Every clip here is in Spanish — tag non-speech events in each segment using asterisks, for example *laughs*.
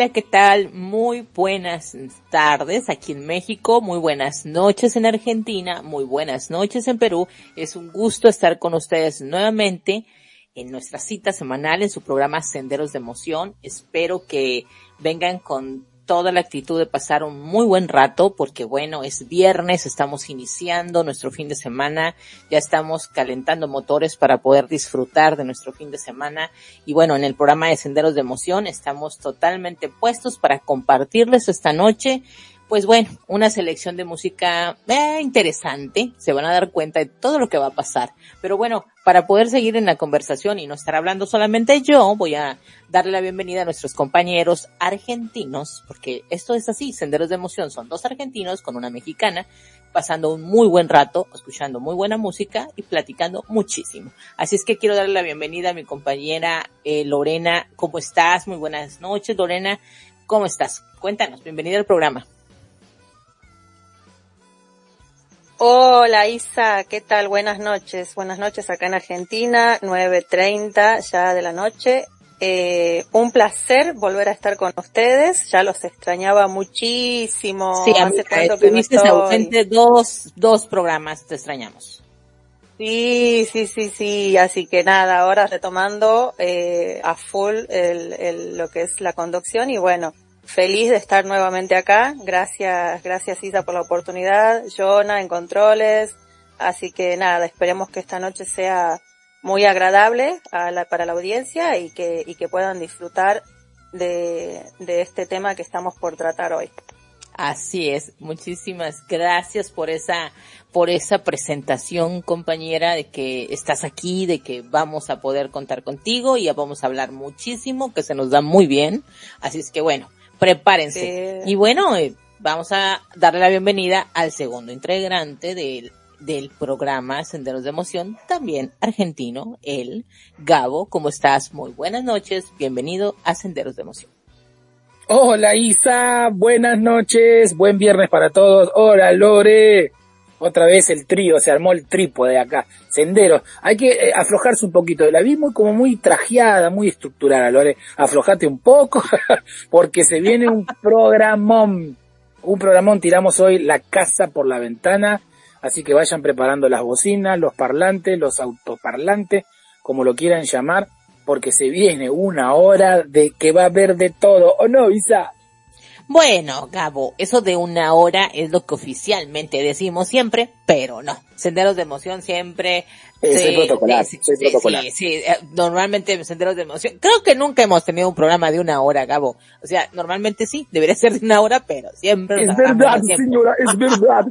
Hola, ¿qué tal? Muy buenas tardes aquí en México, muy buenas noches en Argentina, muy buenas noches en Perú. Es un gusto estar con ustedes nuevamente en nuestra cita semanal en su programa Senderos de Emoción. Espero que vengan con toda la actitud de pasar un muy buen rato porque bueno, es viernes, estamos iniciando nuestro fin de semana, ya estamos calentando motores para poder disfrutar de nuestro fin de semana. Y bueno, en el programa de Senderos de Emoción estamos totalmente puestos para compartirles esta noche pues bueno, una selección de música eh, interesante, se van a dar cuenta de todo lo que va a pasar. Pero bueno, para poder seguir en la conversación y no estar hablando solamente yo, voy a darle la bienvenida a nuestros compañeros argentinos, porque esto es así, Senderos de Emoción, son dos argentinos con una mexicana, pasando un muy buen rato, escuchando muy buena música y platicando muchísimo. Así es que quiero darle la bienvenida a mi compañera eh, Lorena, ¿cómo estás? Muy buenas noches, Lorena, ¿cómo estás? Cuéntanos, bienvenida al programa. Hola Isa, ¿qué tal? Buenas noches. Buenas noches acá en Argentina, 9.30 ya de la noche. Eh, un placer volver a estar con ustedes. Ya los extrañaba muchísimo. Sí, hace tanto que no estoy... ausente dos, dos programas, te extrañamos. Sí, sí, sí, sí. Así que nada, ahora retomando eh, a full el, el, lo que es la conducción y bueno, feliz de estar nuevamente acá. Gracias, gracias Isa por la oportunidad. Jonah en controles. Así que nada, esperemos que esta noche sea muy agradable para la audiencia y que, y que puedan disfrutar de, de este tema que estamos por tratar hoy. Así es, muchísimas gracias por esa, por esa presentación, compañera, de que estás aquí, de que vamos a poder contar contigo y ya vamos a hablar muchísimo, que se nos da muy bien. Así es que bueno, prepárense. Y bueno, eh, vamos a darle la bienvenida al segundo integrante del, del programa Senderos de Emoción, también argentino, el Gabo. ¿Cómo estás? Muy buenas noches. Bienvenido a Senderos de Emoción. Hola Isa, buenas noches, buen viernes para todos. Hola Lore. Otra vez el trío, se armó el trípode acá. Senderos. Hay que eh, aflojarse un poquito. La vi muy, como muy trajeada, muy estructurada, Lore. Aflojate un poco, *laughs* porque se viene un programón. Un programón, tiramos hoy la casa por la ventana. Así que vayan preparando las bocinas, los parlantes, los autoparlantes, como lo quieran llamar, porque se viene una hora de que va a haber de todo. ¿O no, Isa? Bueno, Gabo, eso de una hora es lo que oficialmente decimos siempre, pero no. Senderos de emoción siempre. soy protocolar, sí, Sí, sí, eh, normalmente senderos de emoción. Creo que nunca hemos tenido un programa de una hora, Gabo. O sea, normalmente sí, debería ser de una hora, pero siempre. Es verdad, señora, es verdad.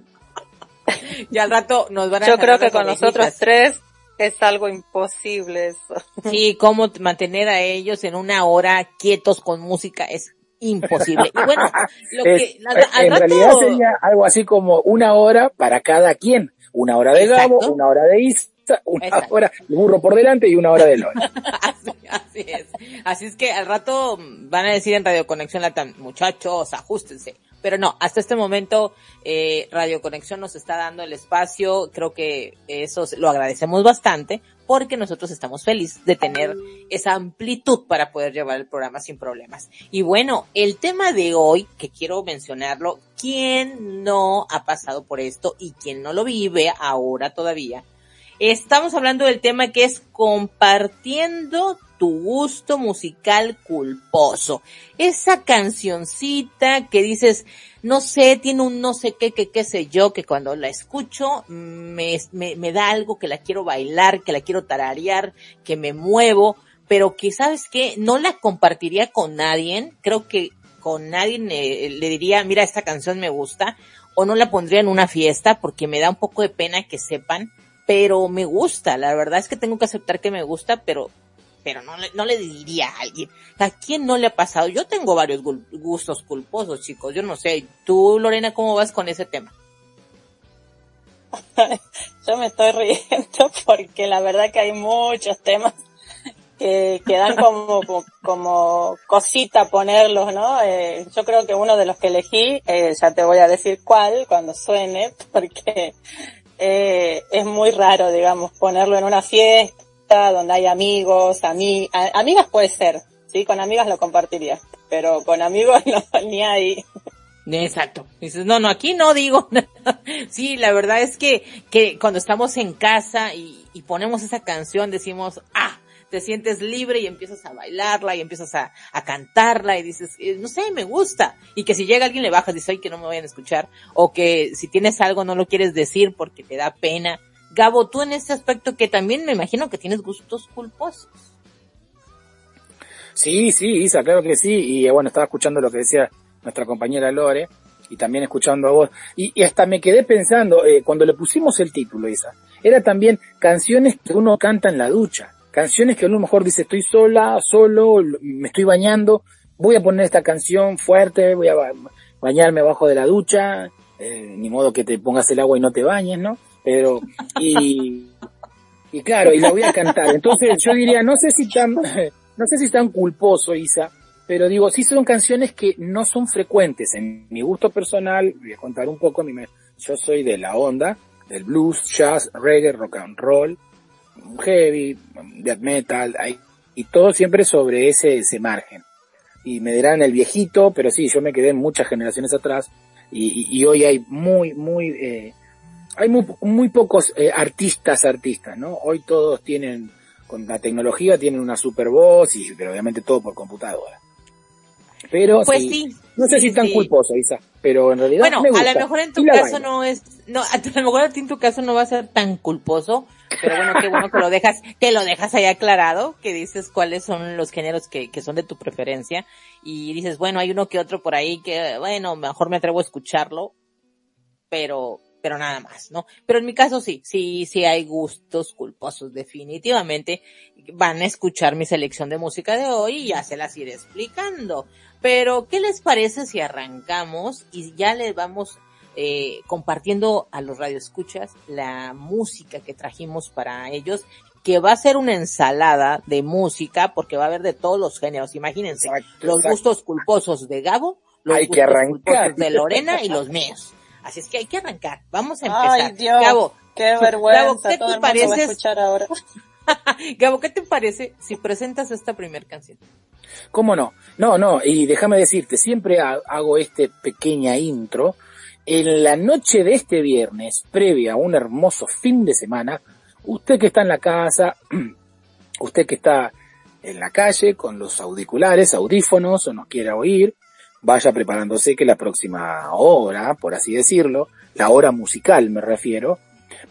*laughs* y al rato nos van a Yo creo que con nosotros tres es algo imposible eso. Sí, cómo mantener a ellos en una hora quietos con música es imposible. Y bueno, *laughs* lo que, en realidad sería algo así como una hora para cada quien. Una hora de Gabo, una hora de Isa, *laughs* una hora de burro por delante y una hora de Lona. *laughs* así, es. Así es que al rato van a decir en Radio Conexión Latam, muchachos, ajustense. Pero no, hasta este momento eh, Radio Conexión nos está dando el espacio, creo que eso lo agradecemos bastante, porque nosotros estamos felices de tener esa amplitud para poder llevar el programa sin problemas. Y bueno, el tema de hoy, que quiero mencionarlo, ¿quién no ha pasado por esto y quién no lo vive ahora todavía? Estamos hablando del tema que es compartiendo tu gusto musical culposo. Esa cancioncita que dices, no sé, tiene un no sé qué, qué, qué sé yo, que cuando la escucho me, me, da algo que la quiero bailar, que la quiero tararear, que me muevo, pero que sabes qué, no la compartiría con nadie, creo que con nadie le diría, mira, esta canción me gusta, o no la pondría en una fiesta porque me da un poco de pena que sepan, pero me gusta, la verdad es que tengo que aceptar que me gusta, pero pero no, no le diría a alguien. ¿A quién no le ha pasado? Yo tengo varios gustos culposos, chicos. Yo no sé. ¿Tú, Lorena, cómo vas con ese tema? *laughs* Yo me estoy riendo *laughs* porque la verdad que hay muchos temas que, que dan *laughs* como, como, cosita ponerlos, ¿no? Eh, yo creo que uno de los que elegí, eh, ya te voy a decir cuál cuando suene, porque eh, es muy raro, digamos, ponerlo en una fiesta donde hay amigos, ami amigas puede ser, ¿sí? Con amigas lo compartiría. pero con amigos *laughs* no, ni ahí. Exacto. Dices, no, no, aquí no digo *laughs* Sí, la verdad es que, que cuando estamos en casa y, y ponemos esa canción decimos, ah, te sientes libre y empiezas a bailarla y empiezas a, a cantarla y dices, eh, no sé, me gusta. Y que si llega alguien le bajas, dices, ay, que no me vayan a escuchar. O que si tienes algo no lo quieres decir porque te da pena. Gabo, tú en este aspecto que también me imagino que tienes gustos culposos. Sí, sí, Isa, claro que sí. Y eh, bueno, estaba escuchando lo que decía nuestra compañera Lore y también escuchando a vos. Y, hasta me quedé pensando, eh, cuando le pusimos el título, Isa, era también canciones que uno canta en la ducha. Canciones que a lo mejor dice, estoy sola, solo, me estoy bañando, voy a poner esta canción fuerte, voy a bañarme abajo de la ducha, eh, ni modo que te pongas el agua y no te bañes, ¿no? Pero, y, y claro, y la voy a cantar. Entonces yo diría, no sé si tan, *laughs* no sé si tan culposo, Isa, pero digo, sí son canciones que no son frecuentes. En mi gusto personal, voy a contar un poco, yo soy de la onda, del blues, jazz, reggae, rock and roll, heavy, death metal, y todo siempre sobre ese, ese margen. Y me dirán el viejito, pero sí, yo me quedé muchas generaciones atrás, y, y, hoy hay muy, muy, eh, hay muy, muy pocos eh, artistas, artistas, ¿no? Hoy todos tienen, con la tecnología tienen una super voz, y, pero obviamente todo por computadora. Pero pues sí, no sé si es tan culposo, Isa, pero en realidad Bueno, a lo mejor en tu caso no es, no, a lo mejor a ti en tu caso no va a ser tan culposo, pero bueno, qué bueno que lo dejas, que lo dejas ahí aclarado, que dices cuáles son los géneros que, que son de tu preferencia, y dices, bueno, hay uno que otro por ahí que, bueno, mejor me atrevo a escucharlo, pero, pero nada más, ¿no? Pero en mi caso sí, sí, sí hay gustos culposos, definitivamente. Van a escuchar mi selección de música de hoy y ya se las iré explicando. Pero, ¿qué les parece si arrancamos y ya les vamos eh, compartiendo a los radioescuchas la música que trajimos para ellos? que va a ser una ensalada de música porque va a haber de todos los géneros. Imagínense, los gustos culposos de Gabo, los hay gustos que arrancar. de Lorena y los míos. Así es que hay que arrancar. Vamos a empezar. Ay, Dios, Gabo, qué vergüenza. Gabo, ¿qué Todo te parece? escuchar ahora. *laughs* Gabo, ¿qué te parece si presentas esta primer canción? ¿Cómo no? No, no, y déjame decirte, siempre ha- hago este pequeña intro. En la noche de este viernes, previa a un hermoso fin de semana, usted que está en la casa, *clears throat* usted que está en la calle con los auriculares, audífonos o nos quiera oír, vaya preparándose que la próxima hora, por así decirlo, la hora musical me refiero,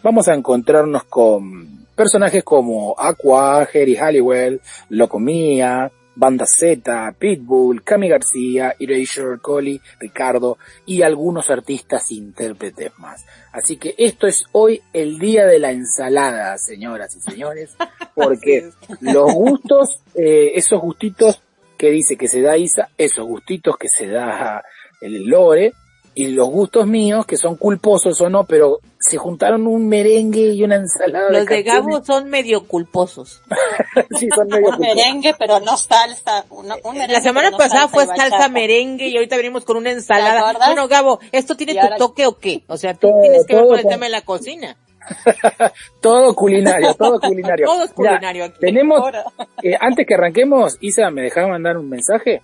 vamos a encontrarnos con personajes como Aqua, Jerry Halliwell, Locomía, Banda Z, Pitbull, Cami García, Erasure, Collie, Ricardo y algunos artistas intérpretes más. Así que esto es hoy el día de la ensalada, señoras y señores, *laughs* porque *laughs* los gustos, eh, esos gustitos que dice que se da Isa, esos gustitos que se da el Lore, y los gustos míos, que son culposos o no, pero se juntaron un merengue y una ensalada Los de. Gabo son medio culposos. *laughs* sí, son medio Un culposos. merengue, pero no salsa. Un, un merengue, La semana no pasada fue salsa merengue y ahorita venimos con una ¿Te ensalada. Bueno, Gabo, ¿esto tiene tu ahora- toque o qué? O sea, tú Todo, tienes que ver con el tema de la cocina. *laughs* Todo culinario, todo culinario. Todo es culinario aquí. tenemos, eh, antes que arranquemos, Isa, ¿me dejaba mandar un mensaje?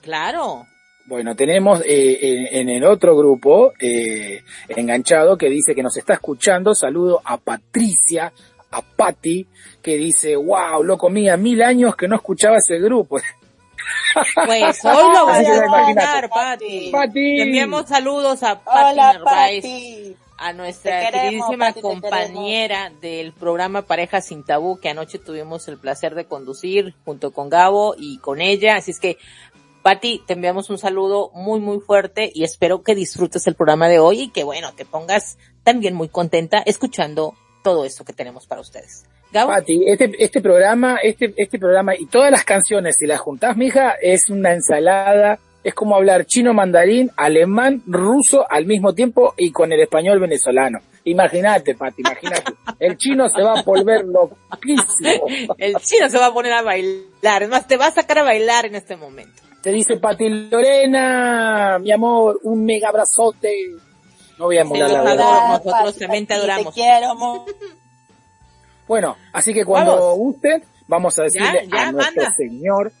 Claro. Bueno, tenemos eh, en, en el otro grupo, eh, enganchado, que dice que nos está escuchando. Saludo a Patricia, a Patti, que dice, wow, loco mía, mil años que no escuchaba ese grupo. *laughs* Pues hoy lo vas a escuchar. Pati. Te enviamos saludos a Hola, Narváez, Pati. a nuestra queremos, queridísima Pati, compañera del programa Pareja Sin Tabú, que anoche tuvimos el placer de conducir junto con Gabo y con ella. Así es que, Pati, te enviamos un saludo muy, muy fuerte y espero que disfrutes el programa de hoy y que, bueno, te pongas también muy contenta escuchando todo esto que tenemos para ustedes. Gabo. Pati, este, este programa, este, este programa y todas las canciones, si las juntás, mija, es una ensalada, es como hablar chino mandarín, alemán, ruso al mismo tiempo y con el español venezolano. Imagínate, Pati, imagínate. El chino se va a volver loquísimo. *laughs* El chino se va a poner a bailar. Es más, te va a sacar a bailar en este momento. Te dice Pati Lorena, mi amor, un mega abrazote. No voy a emular Sí, la. Hola, nosotros Pati, también te adoramos. Te quiero mucho. Bueno, así que cuando Vamos. gusten, vamos a decirle Ya, ya, a nuestro manda. Señor,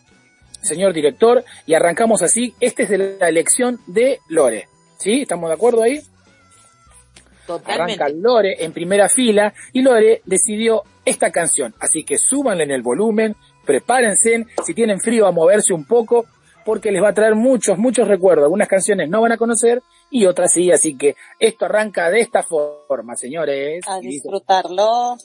señor director, y arrancamos así. Este es de la elección de Lore. ¿Sí? ¿Estamos de acuerdo ahí? Totalmente. Arranca Lore en primera fila y Lore decidió esta canción. Así que súbanle en el volumen, prepárense, si tienen frío a moverse un poco, porque les va a traer muchos, muchos recuerdos. Algunas canciones no van a conocer y otras sí, así que esto arranca de esta forma, señores. A disfrutarlo.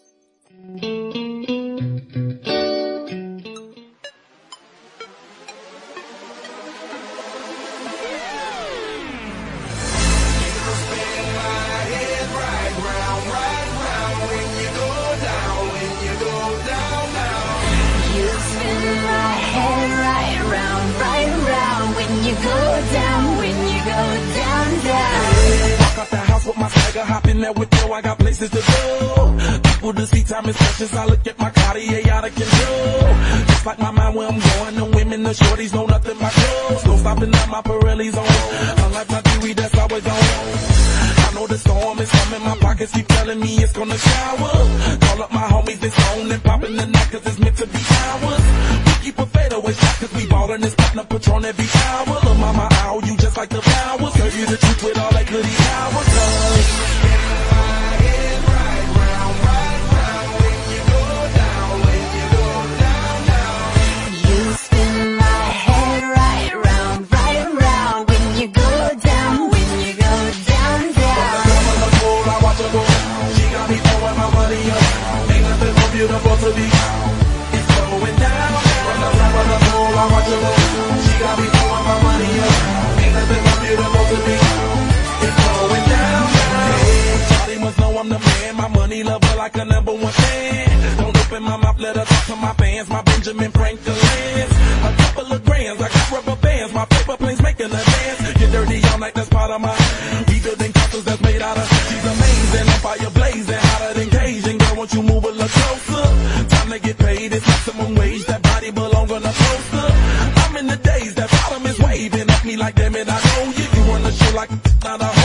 Go down, when you go down, down. Walk out the house with my swagger, hop in there with yo, I got places to go. People to see, time is precious, I look at my Cartier out of control. Just like my mind where I'm going, the women, the shorties know nothing but clothes. No stopping at my Pirelli's on. Unlike my theory, that's always on. I know the storm is coming, my pockets keep telling me it's gonna shower. Call up my homies, it's on and popping the night cause it's meant to be ours. Keep a fadeaway shot cause we ballin' this platinum patron every hour. Lil' mama, ow, you just like the flowers. Serve you the truth with all that goody power. Cause. You spin my It's going down. Must know I'm the man. My money like a number one. Don't open my mouth, let her talk to my fans. My Benjamin. A couple of grands, bands. My paper planes making a dance. Dirty that's part of my. Castles that's made out of. She's amazing, fire blazing, hotter than. Girl, won't you move a little closer? Time to get paid, it's maximum wage. That body belong. I'm in the days, that bottom is waving me like, damn it, I you like not a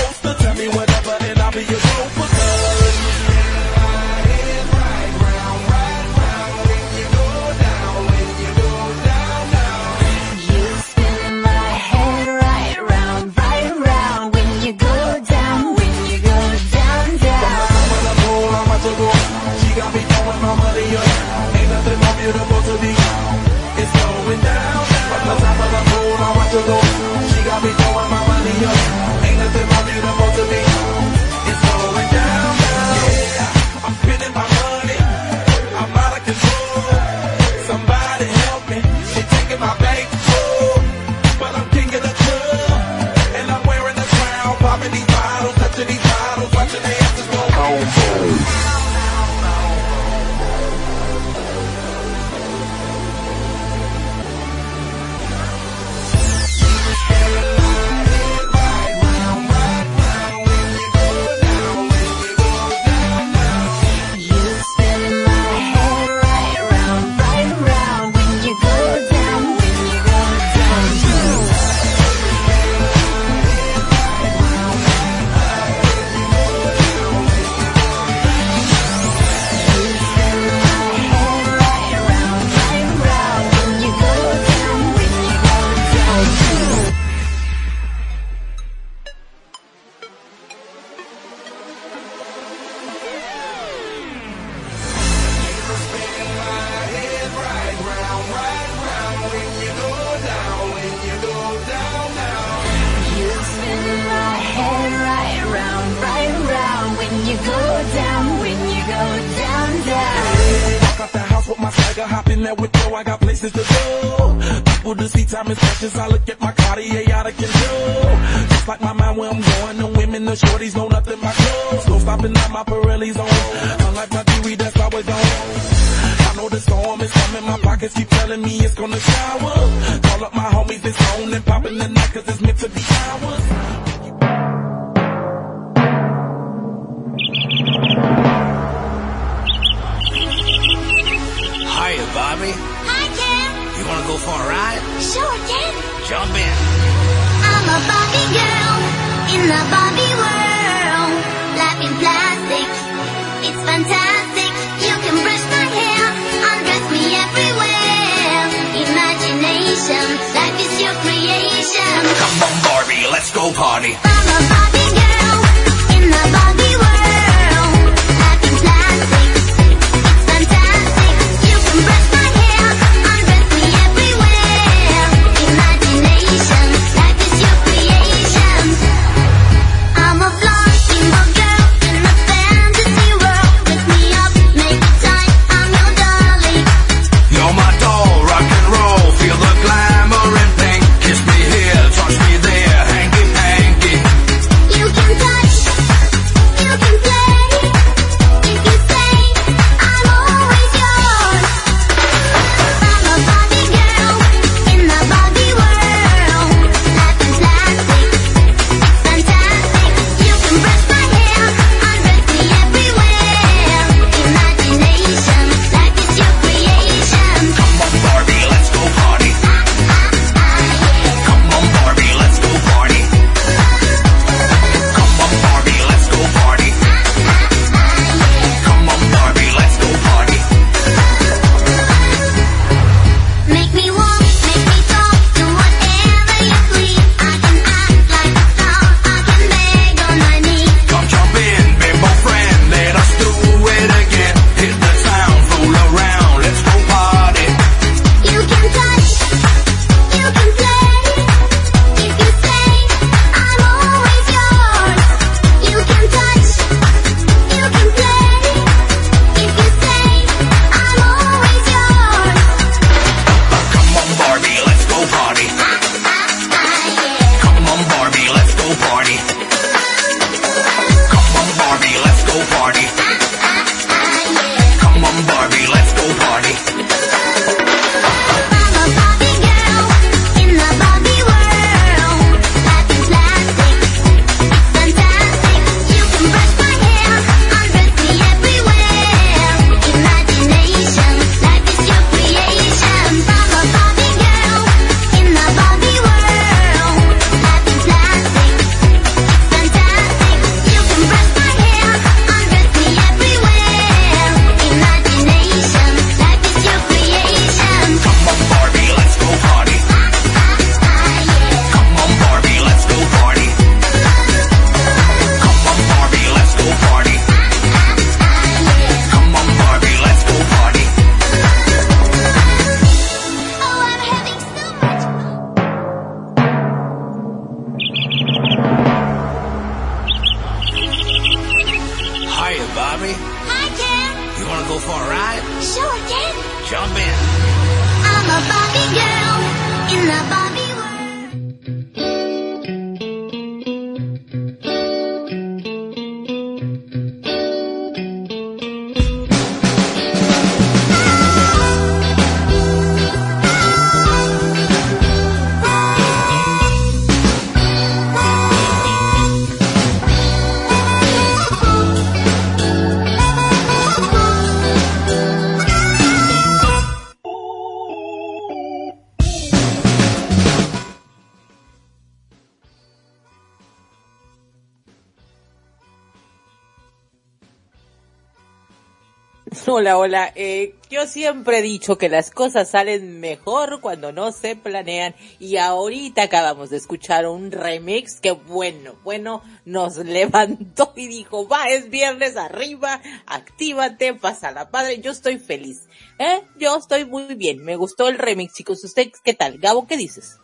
*laughs* Hola, hola. Eh, yo siempre he dicho que las cosas salen mejor cuando no se planean y ahorita acabamos de escuchar un remix que bueno, bueno, nos *laughs* levantó y dijo, va, es viernes arriba, actívate, pasa la padre, yo estoy feliz. ¿Eh? Yo estoy muy bien, me gustó el remix, chicos. ¿Usted qué tal? Gabo, ¿qué dices?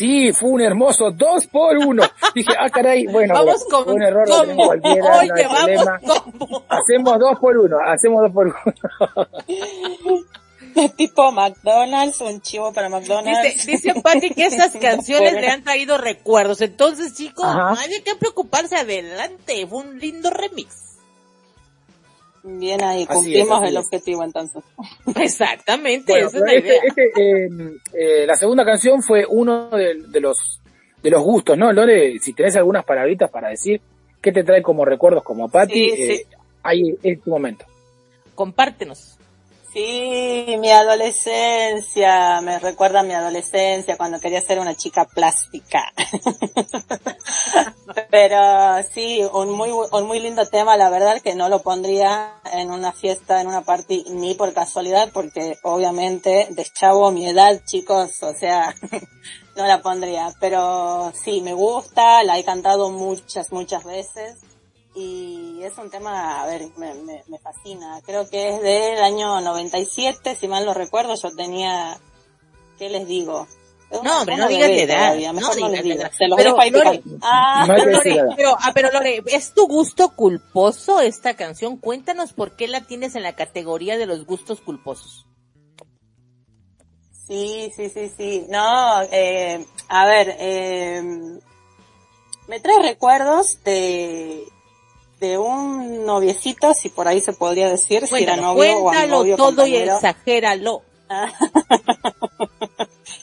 Sí, fue un hermoso dos por uno. Dije, ah, caray, bueno, Vamos con un error tenemos cualquiera, no hay Oye, vamos problema. combo. Hacemos dos por uno, hacemos dos por uno. *laughs* tipo McDonald's, un chivo para McDonald's. Dice, dice Pati que esas *laughs* canciones le han traído recuerdos. Entonces, chicos, Ajá. no hay que preocuparse. Adelante. Fue un lindo remix. Bien ahí, cumplimos es, el es. objetivo entonces. *laughs* Exactamente, Bueno, esa es la pero idea. este, este, eh, eh, la segunda canción fue uno de, de los de los gustos, ¿no, Lore? Si tenés algunas palabritas para decir, ¿qué te trae como recuerdos como Patti? Sí, eh, sí. ahí es tu momento. Compártenos. Sí, mi adolescencia, me recuerda a mi adolescencia cuando quería ser una chica plástica. *laughs* Pero sí, un muy, un muy lindo tema, la verdad que no lo pondría en una fiesta, en una party, ni por casualidad, porque obviamente deschavo mi edad, chicos, o sea, *laughs* no la pondría, pero sí, me gusta, la he cantado muchas, muchas veces y es un tema, a ver, me, me, me fascina. Creo que es del año 97, si mal no recuerdo, yo tenía, ¿qué les digo? No, hombre, no digas la edad, no mejor no, digas les digo, edad. se los Pero, dejo ahí Lore. Ah, No Lore, pero, ah, pero Lore, ¿es tu gusto culposo esta canción? Cuéntanos por qué la tienes en la categoría de los gustos culposos. Sí, sí, sí, sí. No, eh, a ver, eh, me trae recuerdos de, de un noviecito, si por ahí se podría decir, si era Cuéntalo, novio o cuéntalo novio todo y compañero. exagéralo. *laughs*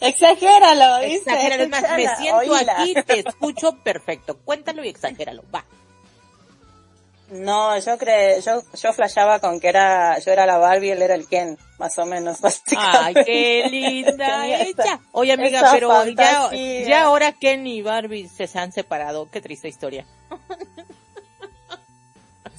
Exagéralo, ¿viste? Exagéralo, es más, me siento oíla. aquí, te escucho perfecto. Cuéntalo y exagéralo, va. No, yo cre, yo, yo flasheaba con que era, yo era la Barbie, él era el Ken, más o menos, *laughs* Ay, qué linda *laughs* ella. Oye, amiga, esa pero ya, ya ahora Ken y Barbie se han separado. Qué triste historia.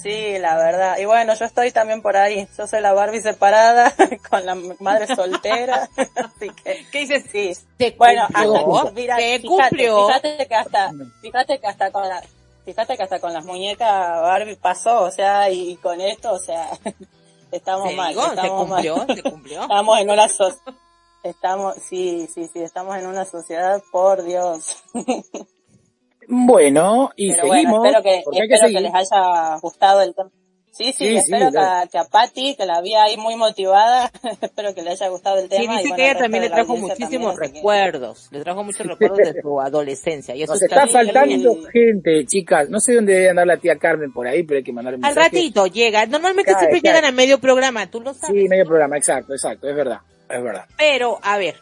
Sí, la verdad. Y bueno, yo estoy también por ahí. Yo soy la Barbie separada, *laughs* con la madre soltera. *laughs* Así que, ¿Qué dices? sí. Te Bueno, cumplió, hasta, mira, te fíjate, cumplió. fíjate que hasta, fíjate que hasta con la, fíjate que hasta con las muñecas Barbie pasó, o sea, y, con esto, o sea, *laughs* estamos mal, digo, estamos cumplió, mal. te cumplió. Estamos en una so estamos, sí, sí, sí, estamos en una sociedad, por Dios. Bueno, y Pero bueno, seguimos. espero que, que espero que seguir. les haya gustado el tema. Sí, sí, Sí, sí, espero que, claro. a, que a Patty, que la vi ahí muy motivada, *laughs* espero que le haya gustado el tema. Sí, y dice bueno, que ella también le trajo muchísimos también, que- recuerdos. Le trajo muchos recuerdos de su adolescencia. Y eso Nos está faltando sí. gente, chicas. No sé dónde debe andar la tía Carmen por ahí, pero hay que mandar un Al mensaje. ratito llega. Normalmente Cae, siempre cae. llegan a medio programa, tú lo sabes. Sí, medio programa, exacto, exacto, es verdad, es verdad. Pero, a ver,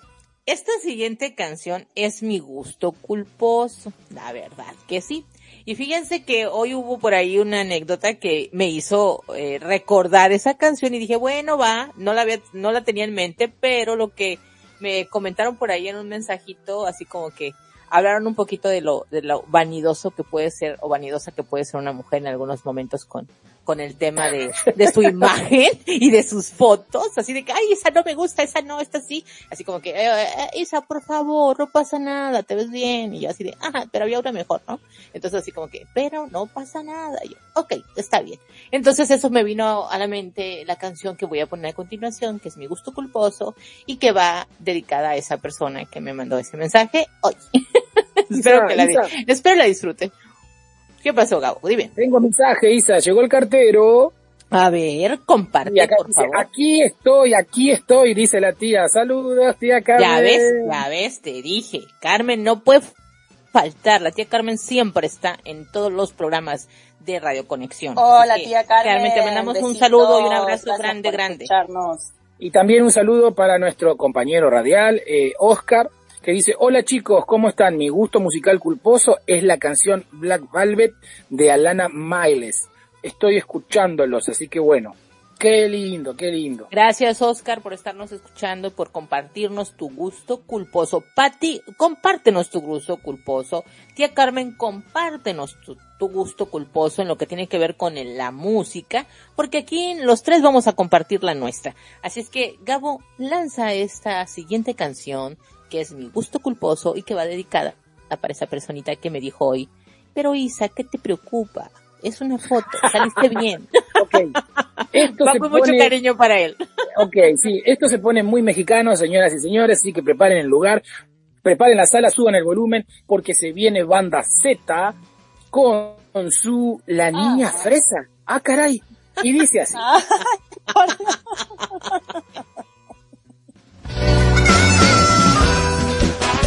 esta siguiente canción es mi gusto culposo. La verdad que sí. Y fíjense que hoy hubo por ahí una anécdota que me hizo eh, recordar esa canción y dije, bueno, va, no la había, no la tenía en mente, pero lo que me comentaron por ahí en un mensajito, así como que hablaron un poquito de lo, de lo vanidoso que puede ser, o vanidosa que puede ser una mujer en algunos momentos con, con el tema de, de su imagen y de sus fotos, así de que, ay, esa no me gusta, esa no, esta sí, así como que, eh, eh, Isa, por favor, no pasa nada, te ves bien, y yo así de, ajá, pero había una mejor, ¿no? Entonces así como que, pero no pasa nada, y yo, ok, está bien. Entonces eso me vino a la mente la canción que voy a poner a continuación, que es mi gusto culposo, y que va dedicada a esa persona que me mandó ese mensaje hoy. *laughs* espero que la, espero la disfrute. ¿Qué pasó, Gabo? Dime. Tengo mensaje, Isa, llegó el cartero. A ver, comparte, Y acá por dice, favor. aquí estoy, aquí estoy, dice la tía. Saludos, tía Carmen. Ya ves, ya ves, te dije. Carmen no puede faltar. La tía Carmen siempre está en todos los programas de Radio Conexión. Hola, tía Carmen. te mandamos un saludo y un abrazo grande, grande. escucharnos. Y también un saludo para nuestro compañero radial, eh, Oscar, que dice, hola chicos, ¿cómo están? Mi gusto musical culposo es la canción Black Velvet de Alana Miles. Estoy escuchándolos, así que bueno, qué lindo, qué lindo. Gracias, Oscar, por estarnos escuchando por compartirnos tu gusto culposo. Pati, compártenos tu gusto culposo. Tía Carmen, compártenos tu, tu gusto culposo en lo que tiene que ver con la música, porque aquí los tres vamos a compartir la nuestra. Así es que, Gabo, lanza esta siguiente canción, que es mi gusto culposo y que va dedicada a para esa personita que me dijo hoy. Pero Isa, ¿qué te preocupa? Es una foto, saliste bien. *laughs* Ok, esto Va se con mucho pone, cariño para él. ok, sí, esto se pone muy mexicano, señoras y señores, así que preparen el lugar, preparen la sala, suban el volumen, porque se viene banda Z con su La Niña Fresa. Ah, caray. Y dice así. *laughs*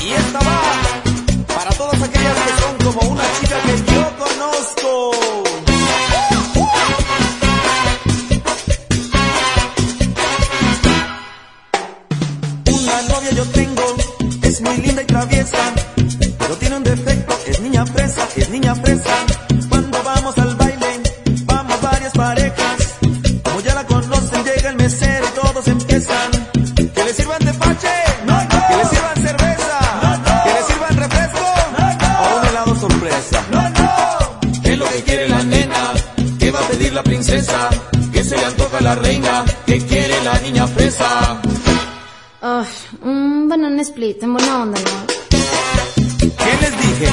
Y esta va para todas aquellas que son como una chica que yo conozco. Una novia yo tengo, es muy linda y traviesa, pero tiene un defecto, es niña fresa, es niña fresa. ¿Qué va a pedir la princesa? ¿Qué se le antoja a la reina? ¿Qué quiere la niña fresa? Ay, un banana split en buena onda, ¿no? ¿Qué les dije?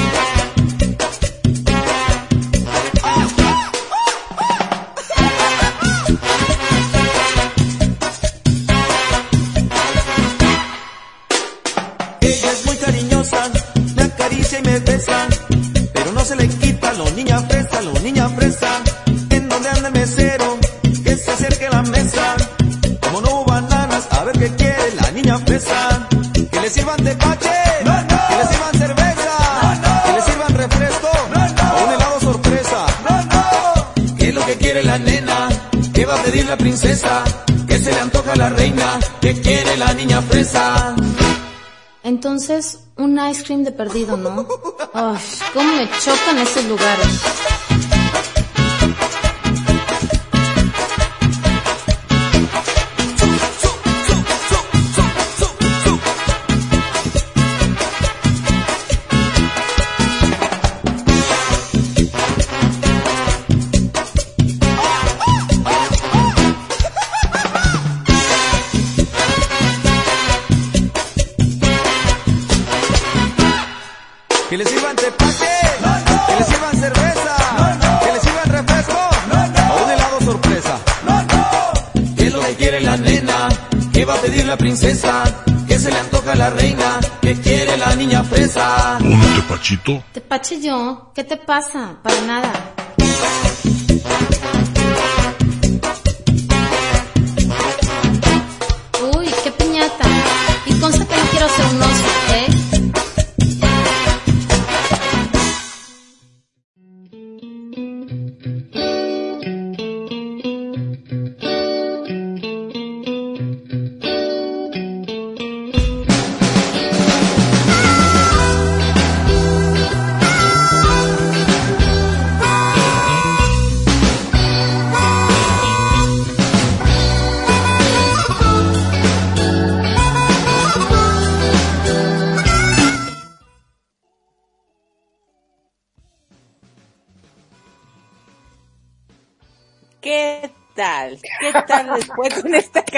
Ella es muy cariñosa, me acaricia y me besa, pero no se le quita lo niña fresa, lo niña fresa. A pedir la princesa? ¿Qué se le antoja la reina? ¿Qué quiere la niña fresa? Entonces, un ice cream de perdido, ¿no? Ay, cómo me chocan esos lugares. Va a pedir la princesa? ¿Qué se le antoja a la reina? ¿Qué quiere la niña fresa? ¿Un tepachito? Te pache yo, ¿qué te pasa? Para nada.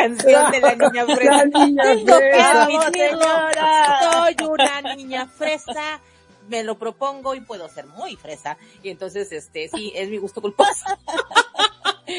Canción de la *laughs* niña fresa? La niña Tengo que fresa. admitirlo, soy una niña fresa, me lo propongo y puedo ser muy fresa. Y entonces, este, sí, es mi gusto culposo. *laughs*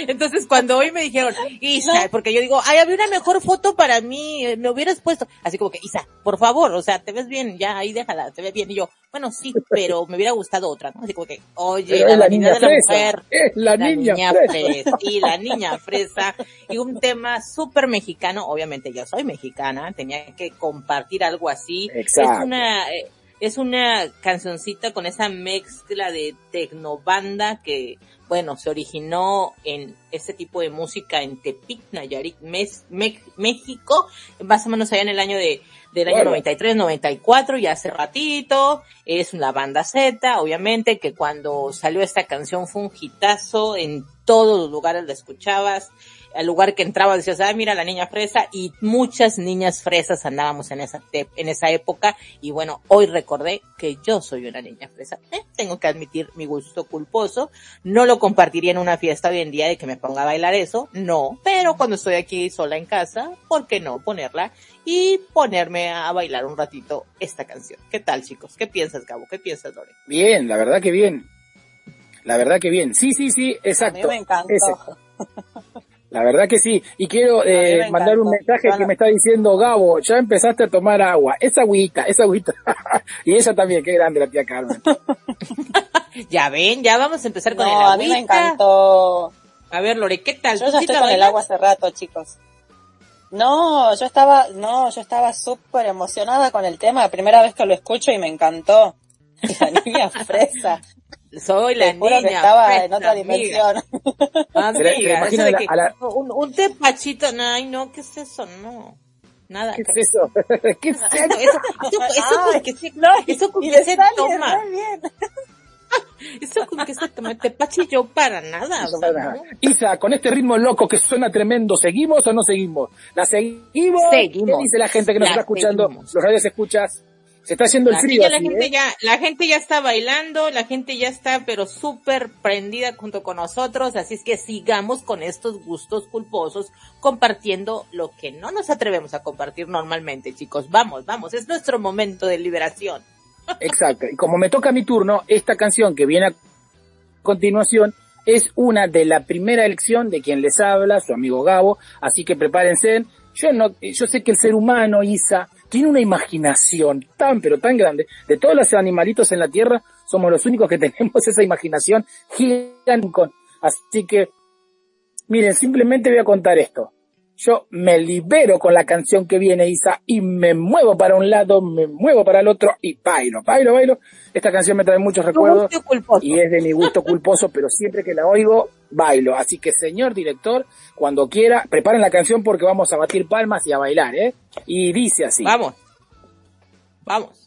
Entonces cuando hoy me dijeron, Isa, porque yo digo, ay, había una mejor foto para mí, me hubieras puesto, así como que, Isa, por favor, o sea, te ves bien, ya, ahí déjala, te ves bien. Y yo, bueno, sí, pero me hubiera gustado otra, ¿no? Así como que, oye, la la niña de la fresa. mujer, Es la niña fresa. y la niña fresa, y un tema súper mexicano, obviamente yo soy mexicana, tenía que compartir algo así. Exacto. Es una, eh, es una cancioncita con esa mezcla de tecnobanda que, bueno, se originó en ese tipo de música en Tepic, Nayarit, Mes- Me- México, más o menos allá en el año de, del año Bueno. 93, 94, ya hace ratito, es una banda Z, obviamente, que cuando salió esta canción fue un hitazo, en todos los lugares la escuchabas, al lugar que entraba decías, ah, mira la niña fresa, y muchas niñas fresas andábamos en esa, en esa época, y bueno, hoy recordé que yo soy una niña fresa, Eh, tengo que admitir mi gusto culposo, no lo compartiría en una fiesta hoy en día de que me ponga a bailar eso, no, pero cuando estoy aquí sola en casa, ¿por qué no ponerla? Y ponerme a bailar un ratito esta canción. ¿Qué tal chicos? ¿Qué piensas Gabo? ¿Qué piensas Lore? Bien, la verdad que bien. La verdad que bien. Sí, sí, sí, exacto. A mí me encantó. Ese. *laughs* La verdad que sí. Y quiero eh, me mandar un mensaje que me está diciendo Gabo, ya empezaste a tomar agua. Esa agüita, esa agüita. *laughs* y ella también, qué grande la tía Carmen. *laughs* Ya ven, ya vamos a empezar con el No, a mí me encantó. A ver Lore, ¿qué tal? Yo ¿Tú ya sí estoy con el agua hace rato, chicos. No, yo estaba, no, yo estaba súper emocionada con el tema, la primera vez que lo escucho y me encantó. *laughs* La niña fresa. Soy la niña que estaba en otra amiga. dimensión. *laughs* Amiga, imagina de la- que a la- un, un tepachito, no, ay no, ¿qué es eso? No, nada. ¿Qué es eso? *laughs* ¿Qué es Eso, eso? eso, eso, con que se, no, eso con que se sale toma, bien. *laughs* eso con que se toma, tepache yo para nada, o sea, no. Isa, con este ritmo loco que suena tremendo, ¿seguimos o no seguimos? ¿La seguimos? Seguimos. ¿Qué dice la gente que nos La está escuchando? seguimos. Los radios escuchas. Está haciendo el la frío. Gente, la, gente ya, la gente ya está bailando, la gente ya está pero súper prendida junto con nosotros, así es que sigamos con estos gustos culposos compartiendo lo que no nos atrevemos a compartir normalmente, chicos. Vamos, vamos, es nuestro momento de liberación. *laughs* Exacto, y como me toca mi turno, esta canción que viene a continuación es una de la primera elección de quien les habla, su amigo Gabo, así que prepárense. Yo no, yo sé que el ser humano, Isa, tiene una imaginación tan, pero tan grande. De todos los animalitos en la Tierra, somos los únicos que *laughs* tenemos esa imaginación gigante. Así que, miren, simplemente voy a contar esto yo me libero con la canción que viene Isa y me muevo para un lado, me muevo para el otro y bailo, bailo, bailo. Esta canción me trae muchos recuerdos y es de mi gusto culposo, pero siempre que la oigo, bailo. Así que señor director, cuando quiera, preparen la canción porque vamos a batir palmas y a bailar, ¿eh? Y dice así. Vamos. Vamos.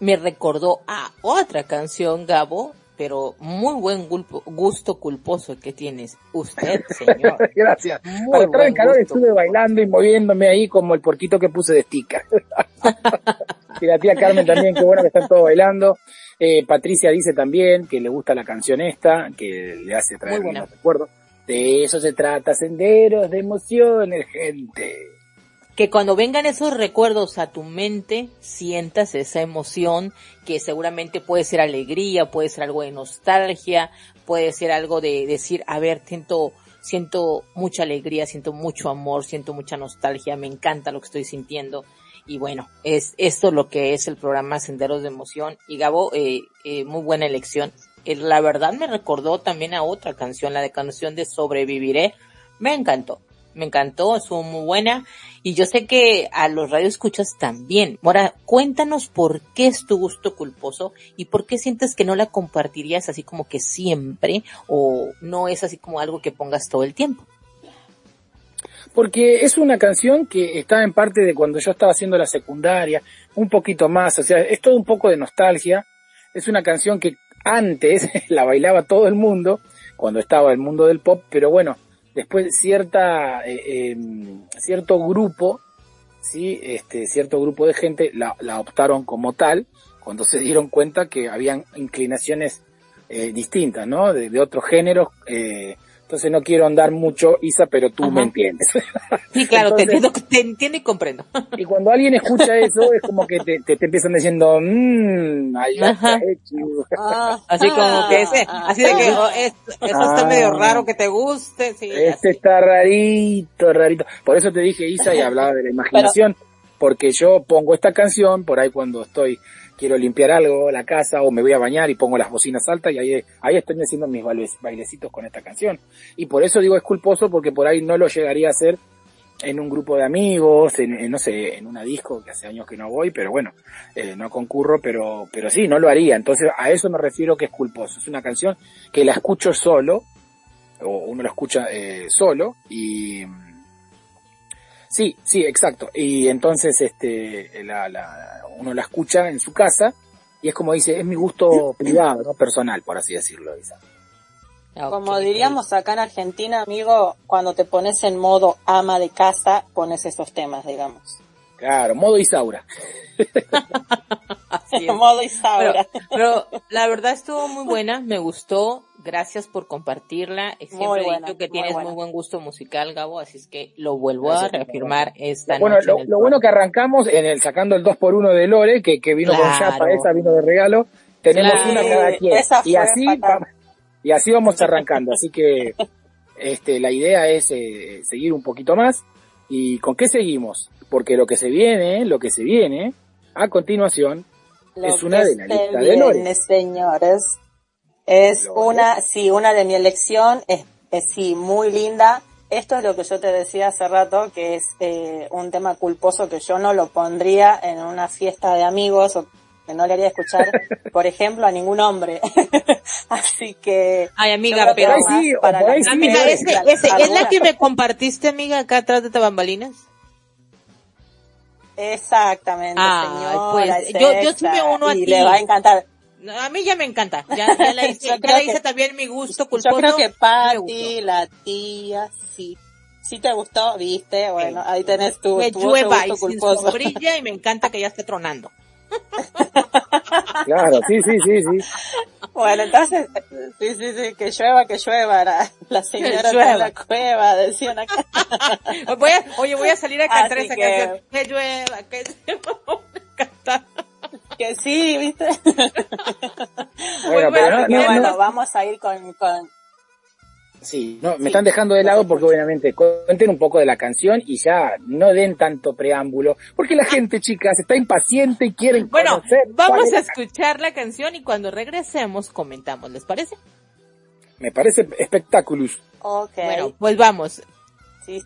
Me recordó a otra canción, Gabo, pero muy buen gulpo- gusto culposo que tienes usted, *laughs* señor. Gracias. Muy en buen calor estuve bailando y moviéndome ahí como el porquito que puse de sticker. *laughs* y la tía Carmen también, qué bueno que están todos bailando. Eh, Patricia dice también que le gusta la canción esta, que le hace traer buenos recuerdos. De eso se trata, senderos de emociones, gente. Que cuando vengan esos recuerdos a tu mente, sientas esa emoción que seguramente puede ser alegría, puede ser algo de nostalgia, puede ser algo de decir, a ver, siento, siento mucha alegría, siento mucho amor, siento mucha nostalgia, me encanta lo que estoy sintiendo. Y bueno, es esto lo que es el programa Senderos de Emoción. Y Gabo, eh, eh, muy buena elección. Eh, la verdad me recordó también a otra canción, la de canción de Sobreviviré. Me encantó. Me encantó, estuvo muy buena. Y yo sé que a los radioescuchas también. Mora, cuéntanos por qué es tu gusto culposo y por qué sientes que no la compartirías así como que siempre o no es así como algo que pongas todo el tiempo. Porque es una canción que está en parte de cuando yo estaba haciendo la secundaria, un poquito más, o sea, es todo un poco de nostalgia. Es una canción que antes *laughs* la bailaba todo el mundo, cuando estaba el mundo del pop, pero bueno, después cierta, eh, eh, cierto grupo, sí, este, cierto grupo de gente la, la optaron como tal, cuando se dieron cuenta que habían inclinaciones eh, distintas, ¿no? De, otros géneros, eh, entonces no quiero andar mucho, Isa, pero tú Ajá. me entiendes. *laughs* Sí, claro, te Entonces- entiendo, te entiendo y comprendo. Y cuando alguien escucha eso, es como que te, te, te empiezan diciendo, mmm, ay, hecho". Así como que ese, así de que oh, es- eso está Ah. medio raro que te guste, sí. Este así. está rarito, rarito. Por eso te dije, Isa, y hablaba de la imaginación, porque yo pongo esta canción por ahí cuando estoy, quiero limpiar algo, la casa, o me voy a bañar y pongo las bocinas altas y ahí, ahí estoy haciendo mis baile- bailecitos con esta canción. Y por eso digo es culposo, porque por ahí no lo llegaría a hacer en un grupo de amigos, en, no sé, en una disco que hace años que no voy, pero bueno, eh, no concurro, pero, pero sí, no lo haría. Entonces a eso me refiero que es culposo. Es una canción que la escucho solo, o uno la escucha eh, solo, y sí, sí, exacto. Y entonces este, la, la, uno la escucha en su casa, y es como dice, es mi gusto privado, no personal, por así decirlo, Isa. Como diríamos acá en Argentina, amigo, cuando te pones en modo ama de casa, pones esos temas, digamos. Claro, modo Isaura. Así *laughs* modo Pero, Isaura. pero la verdad estuvo muy buena, me gustó. Gracias por compartirla. Siempre Muy he dicho que tienes muy buen gusto musical, Gabo, así es que lo vuelvo Gracias, a reafirmar esta Bueno, noche. lo, lo bueno que arrancamos en el sacando el 2 por 1 de Lore, que, que vino con chapa, esa vino de regalo. Tenemos Claro. una cada quien. Y así, va- y así vamos arrancando. Así que este, la idea es eh, seguir un poquito más. ¿Y con qué seguimos? Porque lo que se viene, lo que se viene a continuación, Lo es una de la lista de Lore. viene, señores. Es una, sí, una de mi elección, es, es sí, muy linda. Esto es lo que yo te decía hace rato, que es eh, un tema culposo que yo no lo pondría en una fiesta de amigos o que no le haría escuchar, *laughs* por ejemplo, a ningún hombre. *laughs* Así que... Ay, amiga, pero... Sí, para la- sí, Amiga, Lore. ese, ese, ¿es la que me compartiste, amiga, acá atrás de bambalinas? Exactamente, Ay, señora. pues, es yo- yo sí me uno a y ti. le va a encantar. A mí ya me encanta. Ya, ya la *laughs* hice, Yo ya creo la hice que- también mi gusto culposo. Yo creo que gustó. la tía, sí. Si te gustó, viste, bueno, ahí tenés tu, Me tu llueva y gusto sin sombrilla y me encanta que ya esté tronando. Claro, sí, sí, sí, sí. Bueno, entonces, sí, sí, sí, que llueva, que llueva, la, la señora en la cueva, decían acá. *laughs* Voy a, oye, voy a salir a cantar Así esa que- canción. Que llueva, que llueva. *laughs* Cantar. Que sí, viste. Bueno, pero no, no, bueno, no- vamos a ir con, con, sí, no, me están dejando de lado porque obviamente cuenten un poco de la canción y ya no den tanto preámbulo, porque la gente, chicas, está impaciente y quieren Bueno, vamos a escuchar la canción y cuando regresemos comentamos, ¿les parece? Me parece espectaculous. ok. Bueno, pues vamos. sí.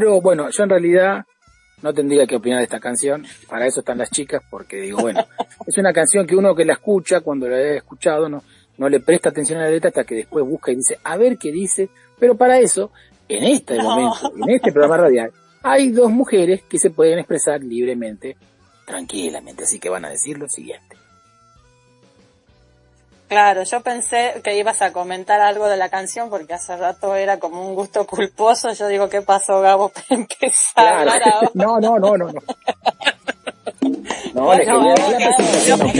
Bárbaro. Bueno, yo en realidad no tendría que opinar de esta canción. Para eso están las chicas, porque digo, bueno, *laughs* es una canción que uno que la escucha, cuando la he escuchado, no, no le presta atención a la letra hasta que después busca y dice, a ver qué dice. Pero para eso, en este momento, en este programa radial, hay dos mujeres que se pueden expresar libremente, tranquilamente. Así que van a decir lo siguiente. Claro, yo pensé que ibas a comentar algo de la canción porque hace rato era como un gusto culposo. Yo digo, ¿qué pasó, Gabo? *laughs* para empezar Claro. ahora? No, no, no, no, no. No, Bueno, le quería la presentación no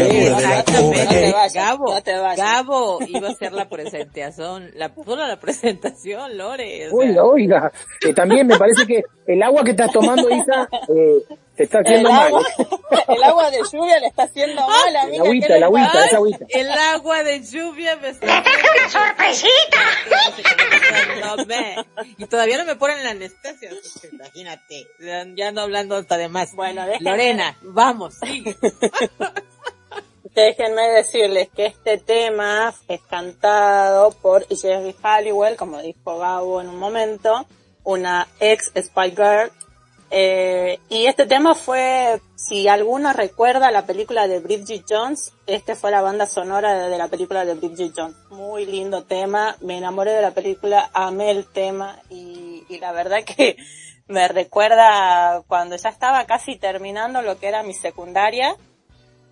te vayas, Gabo, iba a hacer la presentación, la, solo la presentación, Lore. o sea. Oiga, oiga, que también me parece que el agua que estás tomando, Isa, eh, te está El haciendo mal. agua, *laughs* el agua de lluvia le está haciendo mal a mí. El agüita, el agüita, esa agüita. El agua de lluvia me está... ¡Sorpresita! *laughs* Y todavía no me ponen la anestesia, imagínate. Ya ando hablando hasta de más. Bueno, déjenme- Lorena, vamos. *laughs* Déjenme decirles que este tema es cantado por Jerry Halliwell, como dijo Gabo en un momento, una ex Spy Girl. Eh, y este tema fue, si alguno recuerda la película de Bridget Jones, este fue la banda sonora de, de la película de Bridget Jones. Muy lindo tema, me enamoré de la película, amé el tema y, y la verdad que *laughs* me recuerda cuando ya estaba casi terminando lo que era mi secundaria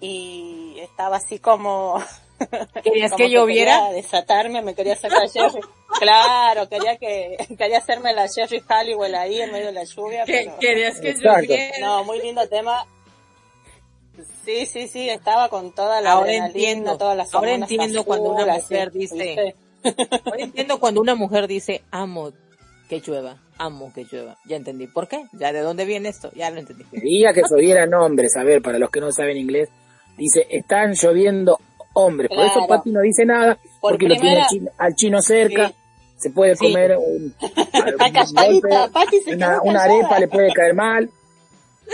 y estaba así como *laughs* ¿Querías como que lloviera? quería desatarme me quería hacer la *laughs* Jerry claro quería que quería hacerme la Jerry Halliwell ahí en medio de la lluvia ¿Qué- pero ¿Querías que lloviera? no muy lindo tema sí sí sí estaba con toda la Ahora entiendo. todas las Ahora entiendo cuando una mujer dice-. Ahora entiendo cuando una mujer dice, amo que llueva, amo que llueva. Ya entendí. ¿Por qué? Ya de dónde viene esto, ya lo entendí. Quería que lloviera hombres, a ver, para los que no saben inglés, dice, están lloviendo hombres. Por eso. Pati no dice nada, Por porque lo tiene al chino, al chino cerca, Sí. Se puede Sí. comer un, *laughs* golpe, una, arepa le puede caer mal,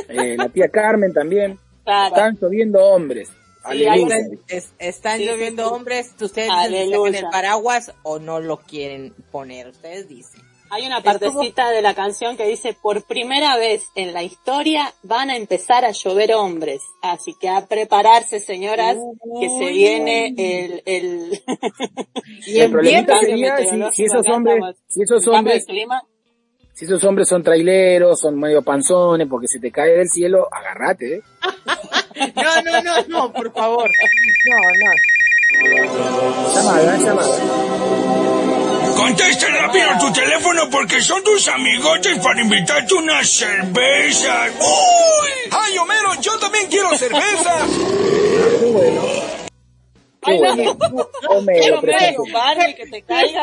eh, la tía Carmen también, claro están lloviendo hombres. Sí. Están, es- están Sí, lloviendo sí. hombres, ustedes dicen el paraguas o no lo quieren poner, ustedes dicen. Hay una partecita de la canción que dice, por primera vez en la historia van a empezar a llover hombres. Así que a prepararse, señoras, que se Uy. viene el... el... *laughs* Y el problemita cambio sería si, si esos hombres, estamos. si esos hombres, si esos hombres son traileros, son medio panzones, porque se te cae del cielo, agárrate, ¿eh? *laughs* No, no, no, no, por favor. No, no. Llamada, llamada. Contesta rápido tu teléfono porque son tus amigotes para invitarte una cerveza. ¡Uy! ¡Ay, Homero, yo también quiero cerveza! Qué *laughs* bueno. Qué Ay, no. bueno. Un Homero, Homero un Barney que te caiga,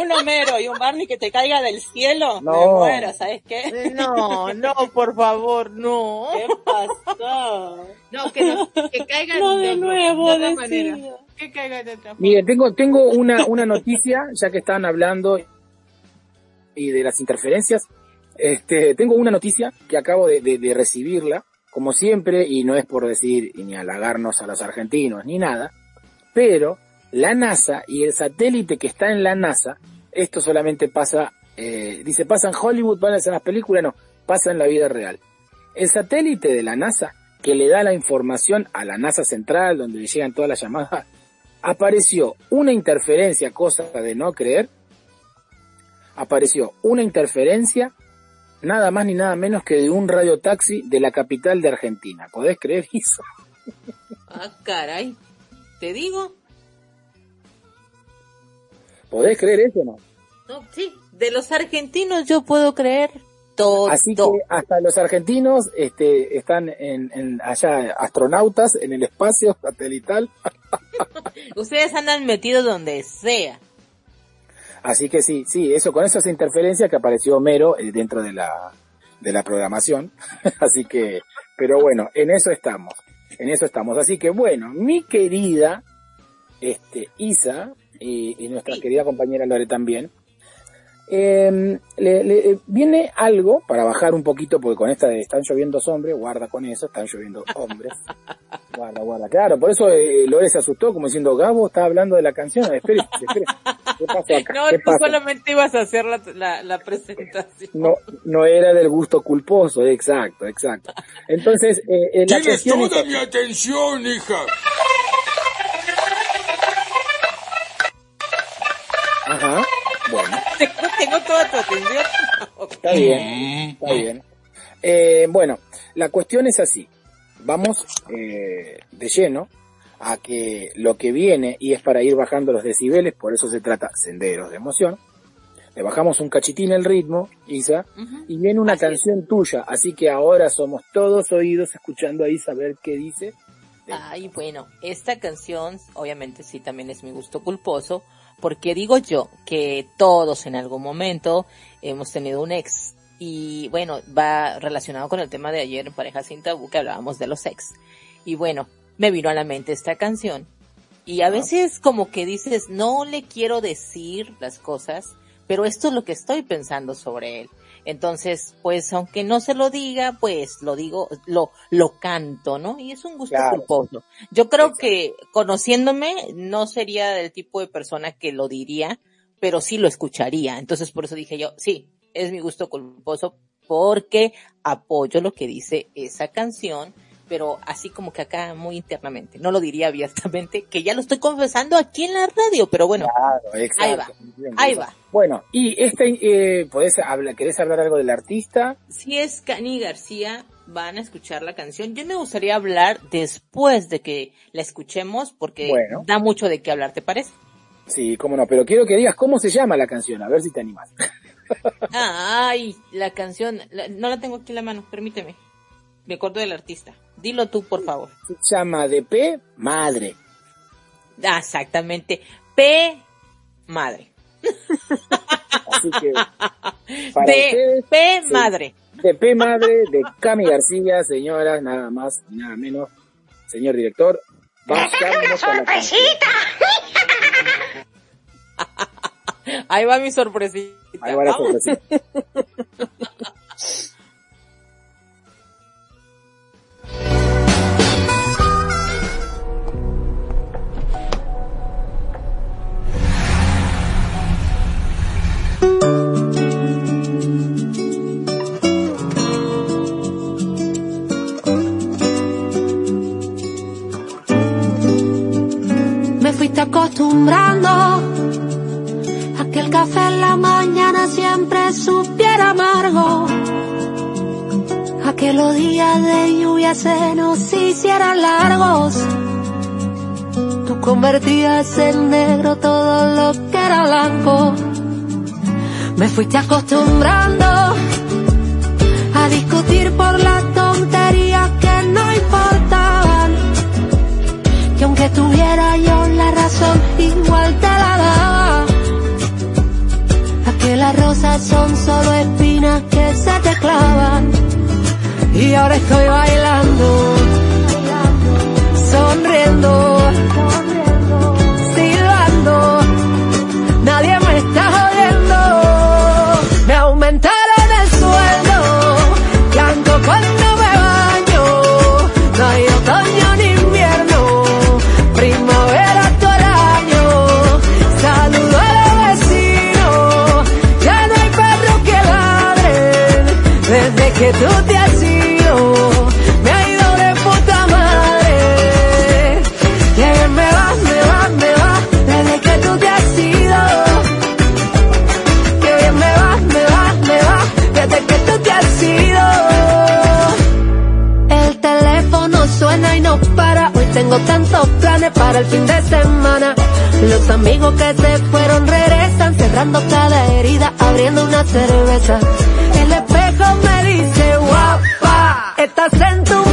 un Homero y un Barney que te caiga del cielo, me No. muero, ¿sabes qué? No, *laughs* no, por favor, no. ¿Qué pasó? No, que, no, que caigan No de nuevo, de otra manera. Que caigan de otra forma. Mire, tengo, tengo una, una noticia, ya que estaban hablando y de las interferencias. Este, tengo una noticia que acabo de recibirla, como siempre, y no es por decir ni halagarnos a los argentinos ni nada, pero la NASA y el satélite que está en la NASA, esto solamente pasa, eh, dice, pasa en Hollywood, van a hacer las películas, no, pasa en la vida real. El satélite de la NASA, que le da la información a la NASA central, donde le llegan todas las llamadas, apareció una interferencia, cosa de no creer, apareció una interferencia nada más ni nada menos que de un radiotaxi de la capital de Argentina. ¿Podés creer eso? *laughs* Ah, caray. ¿Te digo? ¿Podés creer eso o no? No, sí. De los argentinos yo puedo creer todo. Así que hasta los argentinos este, están en, en allá astronautas en el espacio satelital. *laughs* Ustedes andan metidos donde sea. Así que sí, sí, eso con esas interferencias que apareció Homero eh, dentro de la de la programación. *laughs* Así que, pero bueno, en eso estamos. En eso estamos. Así que bueno, mi querida este Isa y, y nuestra querida compañera Lore también. Eh, le, le- viene algo para bajar un poquito, porque con esta de están lloviendo hombres, guarda con eso, están lloviendo hombres. *laughs* Guarda, guarda. Claro, por eso eh, Lore se asustó, como diciendo, Gabo está hablando de la canción. Espere, espere. ¿Qué pasó acá? No, ¿Qué tú pasa? solamente ibas a hacer la, la, la presentación. no, no era del gusto culposo, exacto, exacto. Entonces, eh, eh, la Tienes es toda mi atención, hija. Ajá, bueno, Tengo, toda tu atención. *laughs* está bien, está bien. Eh, bueno, la cuestión es así. Vamos eh, de lleno a que lo que viene, y es para ir bajando los decibeles, por eso se trata senderos de emoción, le bajamos un cachitín el ritmo, Isa, y viene una canción tuya, así que ahora somos todos oídos escuchando a Isa a ver qué dice. Ay, bueno, esta canción obviamente sí también es mi gusto culposo, porque digo yo que todos en algún momento hemos tenido un ex y bueno, va relacionado con el tema de ayer en Pareja Sin Tabú que hablábamos de los ex. Y bueno, me vino a la mente esta canción y a veces como que dices, no le quiero decir las cosas, pero esto es lo que estoy pensando sobre él. Entonces, pues aunque no se lo diga, pues lo digo, lo, lo canto, ¿no? Y es un gusto Claro. culposo. Yo creo que conociéndome no sería del tipo de persona que lo diría, pero sí lo escucharía. Entonces por eso dije yo, sí, es mi gusto culposo porque apoyo lo que dice esa canción, pero así como que acá muy internamente. No lo diría abiertamente, *laughs* que ya lo estoy confesando aquí en la radio, pero bueno, Claro, exacto. Ahí va, Bien, ahí va. Bueno, y este, eh, ¿podés hablar, ¿querés hablar algo del artista? si es Cani García, van a escuchar la canción. Yo me gustaría hablar después de que la escuchemos porque Bueno. da mucho de qué hablar, ¿te parece? Sí, cómo no, pero quiero que digas cómo se llama la canción, a ver si te animas. *laughs* Ay, la canción, la- no la tengo aquí en la mano, permíteme. Me acuerdo del artista. Dilo tú, por favor. Se llama De P, Madre. Ah, exactamente. P, madre. Así que, *laughs* de ustedes, P, sí. madre. De P, Madre, de Cami García, señoras, nada más y nada menos. Señor director, vayámonos a la canción. *laughs* Ahí va mi sorpresita. Ahí va la Vamos. sorpresita. *laughs* fuiste acostumbrando a que el café en la mañana siempre supiera amargo. A que los días de lluvia se nos hicieran largos. Tú convertías en negro todo lo que era blanco. Me fuiste acostumbrando a discutir por las son solo espinas que se te clavan. Y ahora estoy bailando, sonriendo, que tú te has ido, me ha ido de puta madre. Que bien me va, me va, me va, desde que tú te has ido. Que bien me va, me va, me va, desde que tú te has ido. El teléfono suena y no para. Hoy tengo tantos planes para el fin de semana. Los amigos que se fueron regresan, cerrando cada herida, abriendo una cerveza. El espejo me dice, guapa, estás en tu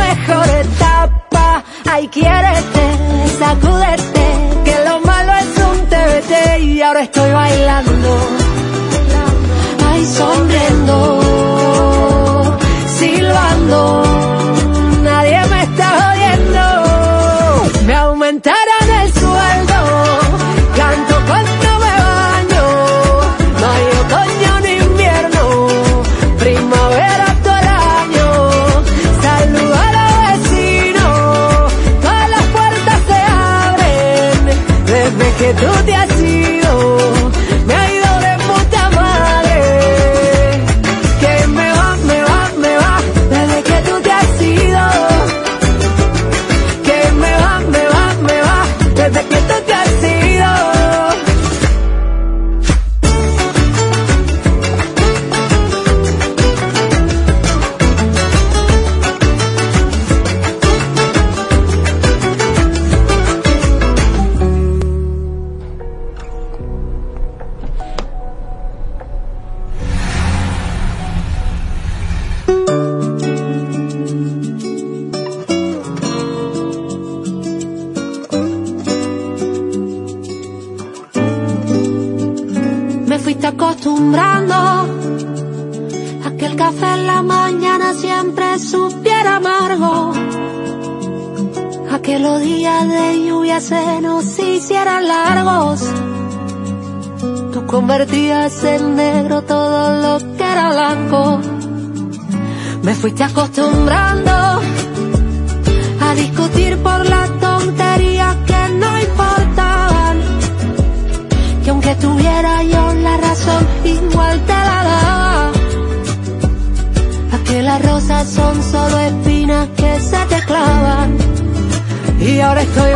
ahora estoy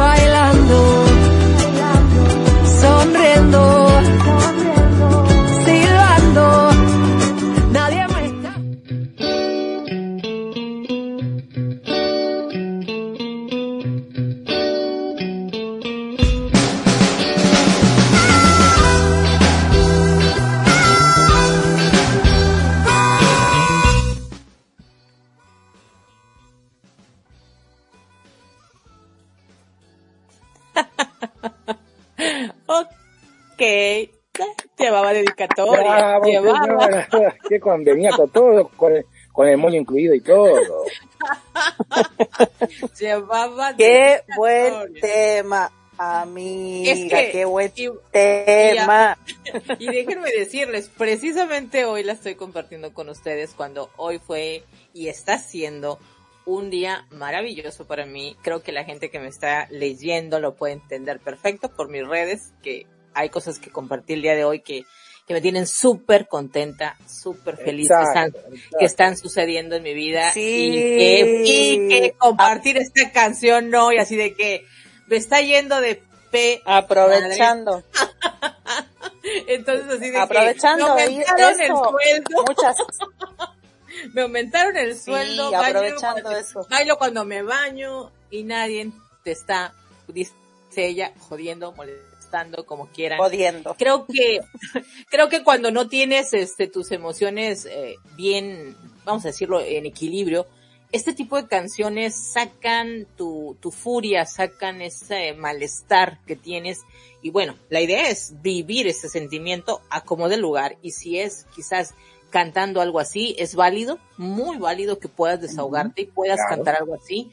*laughs* Llevaba dedicatoria. Bravo, llevaba. señora. *laughs* Que con, venía con todo, con el, con el moño incluido y todo. *laughs* Llevaba Qué buen tema, amiga, Es que- qué buen y- tema. Y déjenme decirles, precisamente hoy la estoy compartiendo con ustedes cuando hoy fue y está siendo un día maravilloso para mí. Creo que la gente que me está leyendo lo puede entender perfecto por mis redes, que hay cosas que compartí el día de hoy que, que me tienen súper contenta, súper feliz, que están, Exacto, que están sucediendo en mi vida Sí. y que, y que compartir esta canción hoy así de que me está yendo de P. Aprovechando, *laughs* Entonces así de aprovechando que me aumentaron el sueldo, Muchas, *laughs* me aumentaron el Sí, sueldo, aprovechando bailo, eso. bailo cuando me baño y nadie te está, dice ella, jodiendo, molestando, como quieran. jodiendo. Creo que, creo que cuando no tienes este tus emociones eh, bien, vamos a decirlo, en equilibrio, este tipo de canciones sacan tu, tu furia, sacan ese malestar que tienes. Y bueno, la idea es vivir ese sentimiento a como del lugar. Y si es quizás cantando algo así, es válido, muy válido que puedas desahogarte y puedas claro. cantar algo así.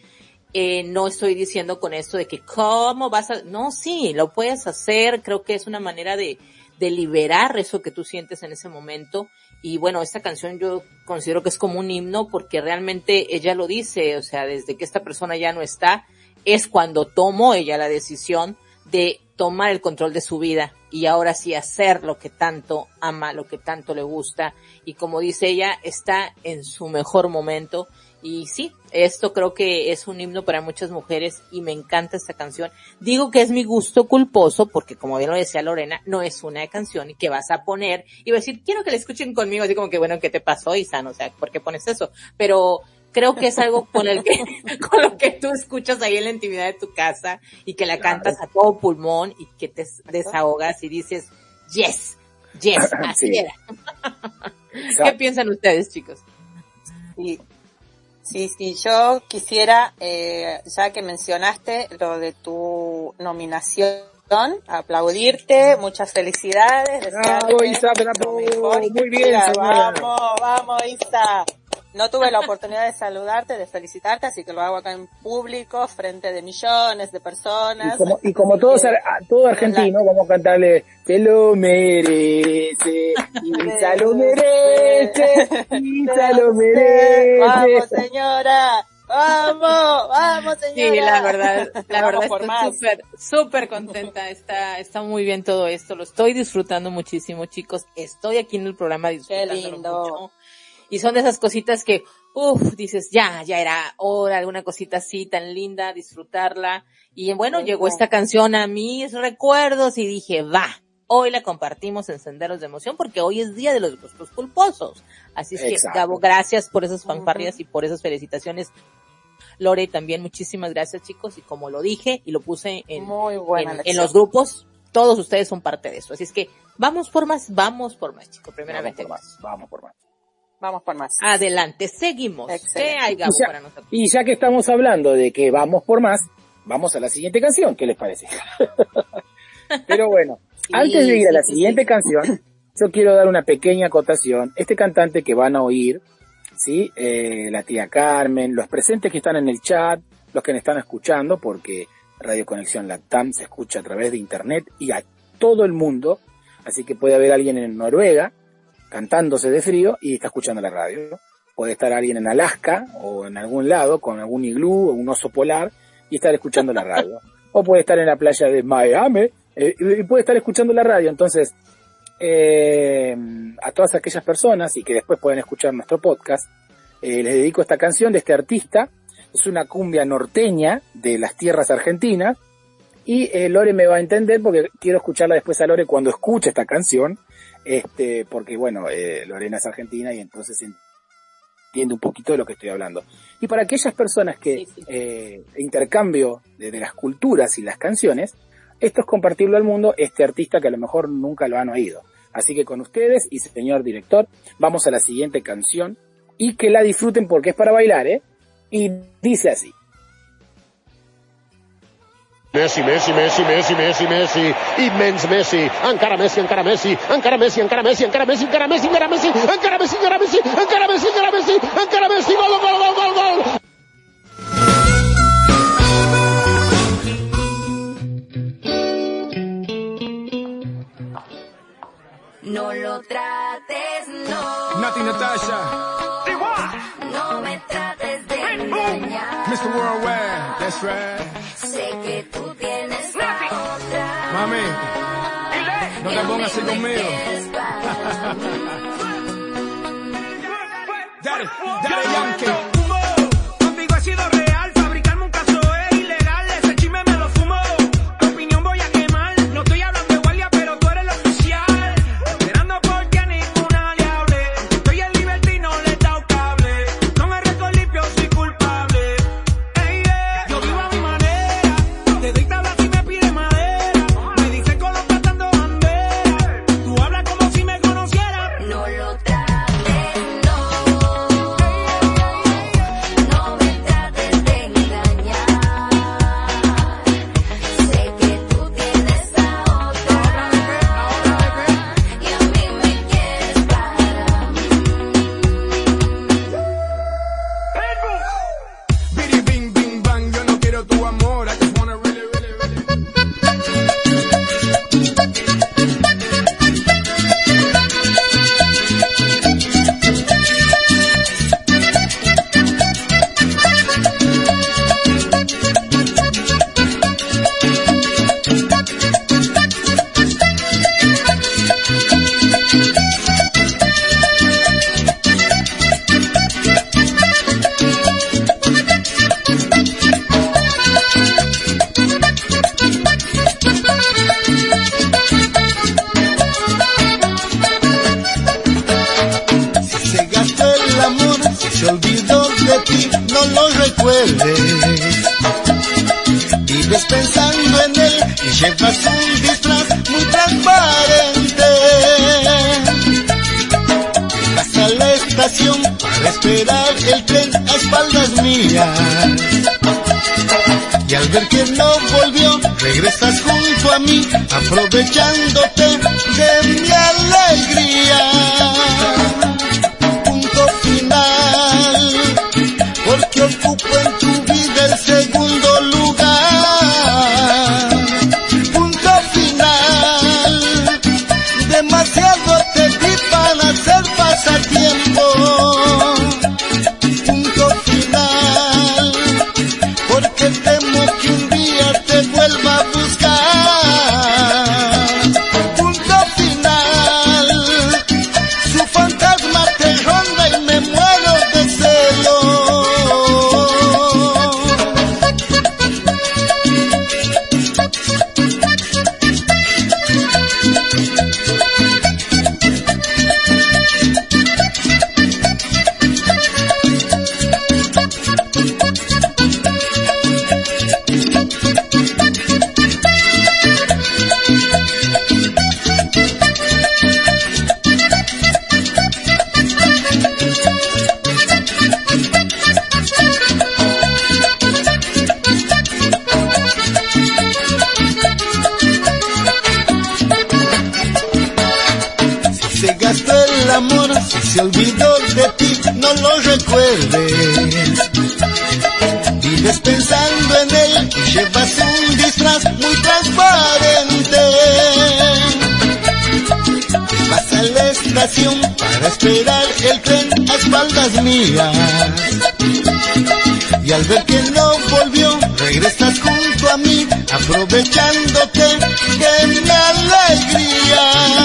Eh, no estoy diciendo con esto de que cómo vas a, no, sí, lo puedes hacer, creo que es una manera de, de liberar eso que tú sientes en ese momento. Y bueno, esta canción yo considero que es como un himno porque realmente ella lo dice, o sea, desde que esta persona ya no está, es cuando tomó ella la decisión de tomar el control de su vida y ahora sí hacer lo que tanto ama, lo que tanto le gusta. Y como dice ella, está en su mejor momento. Y sí, esto creo que es un himno para muchas mujeres y me encanta esta canción. Digo que es mi gusto culposo porque como bien lo decía Lorena, no es una canción que vas a poner y vas a decir, quiero que la escuchen conmigo, así como que bueno, ¿qué te pasó, Isan? O sea, ¿por qué pones eso? Pero creo que es algo con el que, *laughs* con lo que tú escuchas ahí en la intimidad de tu casa y que la cantas a todo pulmón y que te desahogas y dices, yes, yes, *laughs* así Sí. era. *laughs* ¿Qué piensan ustedes, chicos? Sí, sí, sí, yo quisiera, eh, ya que mencionaste lo de tu nominación, aplaudirte, muchas felicidades. Bravo, Isa, bravo. Muy bien, señora. Vamos, vamos, Isa. No tuve la oportunidad de saludarte, de felicitarte, así que lo hago acá en público, frente de millones de personas. Y como, y como todos, ar- todo argentino, vamos a cantarle, te lo merece, Isa *laughs* lo merece, Isa *laughs* lo Vamos, merece. señora. Vamos, vamos, señora. Sí, la verdad, *laughs* la Vamos verdad por estoy más. súper, súper contenta, está, está muy bien todo esto, lo estoy disfrutando muchísimo, chicos, estoy aquí en el programa disfrutándolo lindo. mucho. Y son de esas cositas que, uff, dices, ya, ya era hora, alguna cosita así tan linda, disfrutarla. Y bueno, llegó esta canción a mis recuerdos y dije, va, hoy la compartimos en Senderos de Emoción porque hoy es día de los gustos culposos. Así es que. Gabo, gracias por esas fanfarrias y por esas felicitaciones. Lore, también muchísimas gracias chicos y como lo dije y lo puse en, en, los grupos, todos ustedes son parte de eso. Así es que vamos por más, vamos por más chicos, Vamos primeramente. por más, vamos por más. Vamos por más. Adelante, seguimos. Excelente. ¿Qué hay Gabo Y ya- para nosotros? Y ya que estamos hablando de que vamos por más, vamos a la siguiente canción, ¿qué les parece? *laughs* Pero bueno, Sí, antes de ir a la sí, sí, siguiente canción, *laughs* yo quiero dar una pequeña acotación. Este cantante que van a oír ¿sí? Eh, la tía Carmen, los presentes que están en el chat, los que me están escuchando, porque Radio Conexión Latam se escucha a través de internet y a todo el mundo, así que puede haber alguien en Noruega cantándose de frío y está escuchando la radio. Puede estar alguien en Alaska o en algún lado con algún iglú o un oso polar y estar escuchando la radio. O puede estar en la playa de Miami eh, y puede estar escuchando la radio. Entonces, eh, a todas aquellas personas y que después pueden escuchar nuestro podcast, eh, les dedico esta canción de este artista. Es una cumbia norteña de las tierras argentinas. Y eh, Lore me va a entender porque quiero escucharla después a Lore cuando escuche esta canción. Este, porque bueno, eh, Lorena es argentina y entonces entiende un poquito de lo que estoy hablando. Y para aquellas personas que eh, intercambio de, de las culturas y las canciones, esto es compartirlo al mundo, este artista que a lo mejor nunca lo han oído. Así que con ustedes y señor director, vamos a la siguiente canción y que la disfruten porque es para bailar, ¿eh? Y dice así. Messi, Messi, Messi, Messi, Messi, Messi, immens Messi, encara Messi, encara Messi, encara Messi, encara Messi, encara Messi, encara Messi, encara Messi, encara Messi, encara Messi, encara Messi, encara Messi, encara Messi, gol, gol, gol, gol, gol. No lo trates, no. Nati Natasha, Mr. Worldwide, that's right. Sé que tú tienes a otra. Mami, no te pongas así conmigo. Dale, dale, Yankee. Contigo he sido real, Si se olvidó de ti, no lo recuerdes. Vives pensando en él y llevas un disfraz muy transparente. Vas a la estación para esperar el tren a espaldas mías. Y al ver que no volvió, regresas junto a mí, aprovechándote de mi alegría.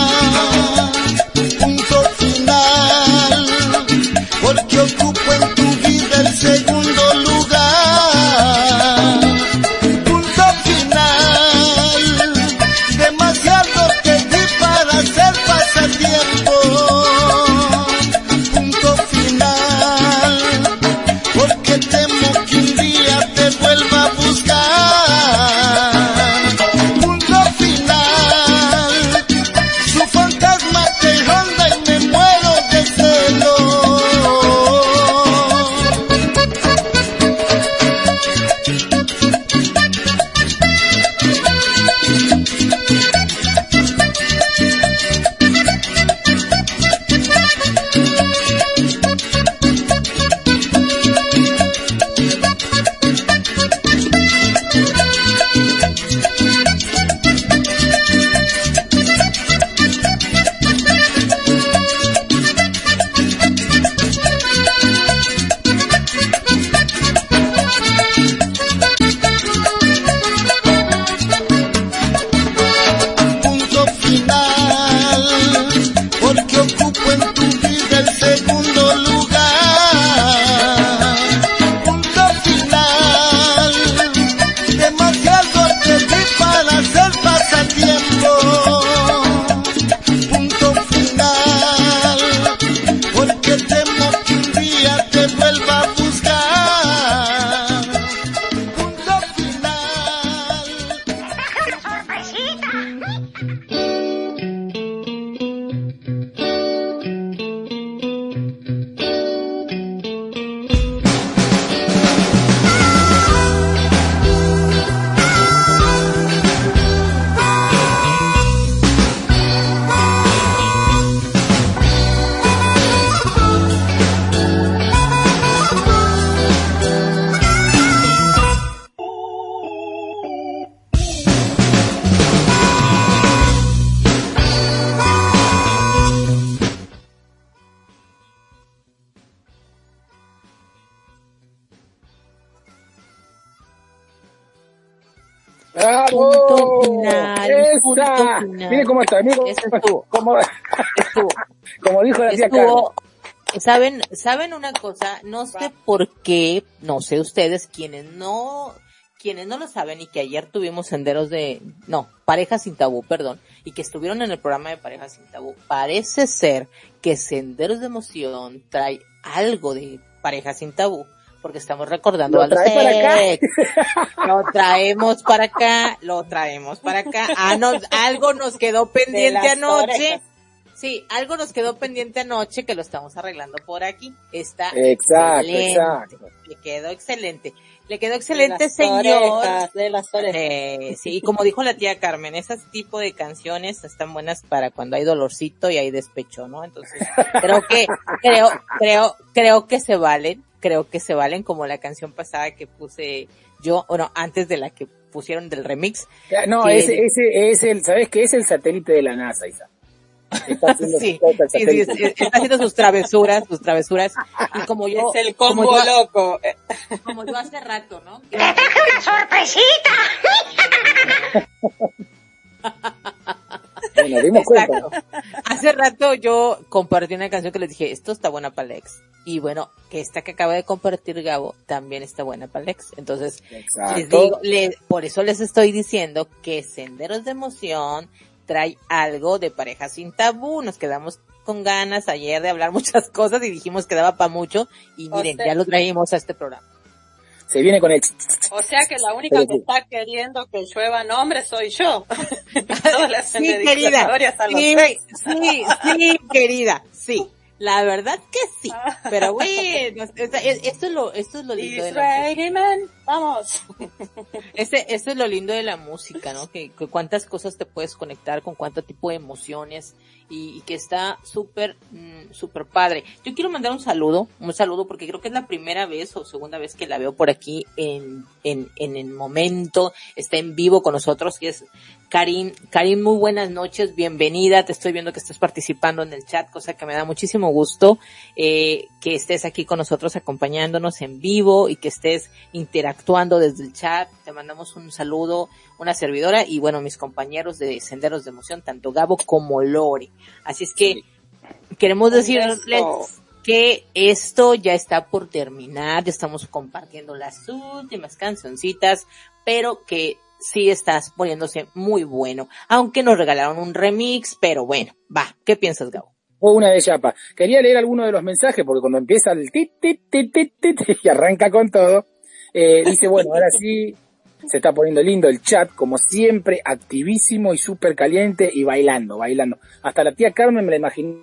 Cómo, Eso estuvo. como dijo la tía Estuvo, saben, saben una cosa, no sé por qué, no sé ustedes, quienes no, quienes no lo saben y que ayer tuvimos senderos de, no, parejas sin tabú, perdón, y que estuvieron en el programa de parejas sin tabú, parece ser que senderos de emoción trae algo de parejas sin tabú, porque estamos recordando Lo a los trae para acá. ex. Lo traemos para acá, lo traemos para acá. Ah, nos, algo nos quedó pendiente anoche. orejas. Sí, algo nos quedó pendiente anoche que lo estamos arreglando por aquí. Está Exacto, excelente. exacto. Le quedó excelente. Le quedó excelente, señor. orejas, de las orejas. Eh, sí, y como dijo la tía Carmen, ese tipo de canciones están buenas para cuando hay dolorcito y hay despecho, ¿no? Entonces, creo que, creo, creo, creo que se valen, creo que se valen como la canción pasada que puse yo, bueno, antes de la que pusieron del remix. No, que- ese, ese es el, ¿sabes qué? Es el satélite de la NASA, Isa. Está haciendo *laughs* Sí, sus sí, sí, satélite. sí, está haciendo sus travesuras, sus travesuras. Y como yo, *laughs* Es el como combo yo- loco. *laughs* como yo hace rato, ¿no? Bueno, nos dimos *laughs* cuenta. Exacto. Hace rato yo compartí una canción que les dije, esto está buena para Lex. Y bueno, que esta que acaba de compartir Gabo también está buena para Lex. Entonces, les digo, por eso les estoy diciendo que Senderos de Emoción trae algo de pareja sin tabú. Nos quedamos con ganas ayer de hablar *laughs* muchas cosas y dijimos que daba para mucho. Y O miren, sea- ya lo traímos a este programa. Se viene con el... O sea que la única que está queriendo que llueva nombres soy yo. *laughs* Todas las Sí, querida. Sí, sí, sí, querida. Sí. La verdad que sí. Pero bueno, es- esto es lo, esto es lo lindo de la vamos. Ese, eso es lo lindo de la música, ¿no? Que, que cuántas cosas te puedes conectar con cuánto tipo de emociones y, y que está súper, mm, súper padre. Yo quiero mandar un saludo, un saludo porque creo que es la primera vez o segunda vez que la veo por aquí en, en, en el momento, está en vivo con nosotros, que es Karim. Karim, muy buenas noches, bienvenida, te estoy viendo que estás participando en el chat, cosa que me da muchísimo gusto, eh, que estés aquí con nosotros acompañándonos en vivo y que estés interactuando desde el chat. Te mandamos un saludo, una servidora y bueno, mis compañeros de Senderos de Emoción, tanto Gabo como Lore. Así es que queremos decirles que esto ya está por terminar, ya estamos compartiendo las últimas cancioncitas, pero que sí estás poniéndose muy bueno. Aunque nos regalaron un remix, pero bueno, va, ¿qué piensas, Gabo? O una de chapa. Quería leer alguno de los mensajes porque cuando empieza el tit, tit, tit, tit, tit, y arranca con todo, eh, dice, bueno, ahora sí se está poniendo lindo el chat, como siempre, activísimo y súper caliente y bailando, bailando. Hasta la tía Carmen me la imaginé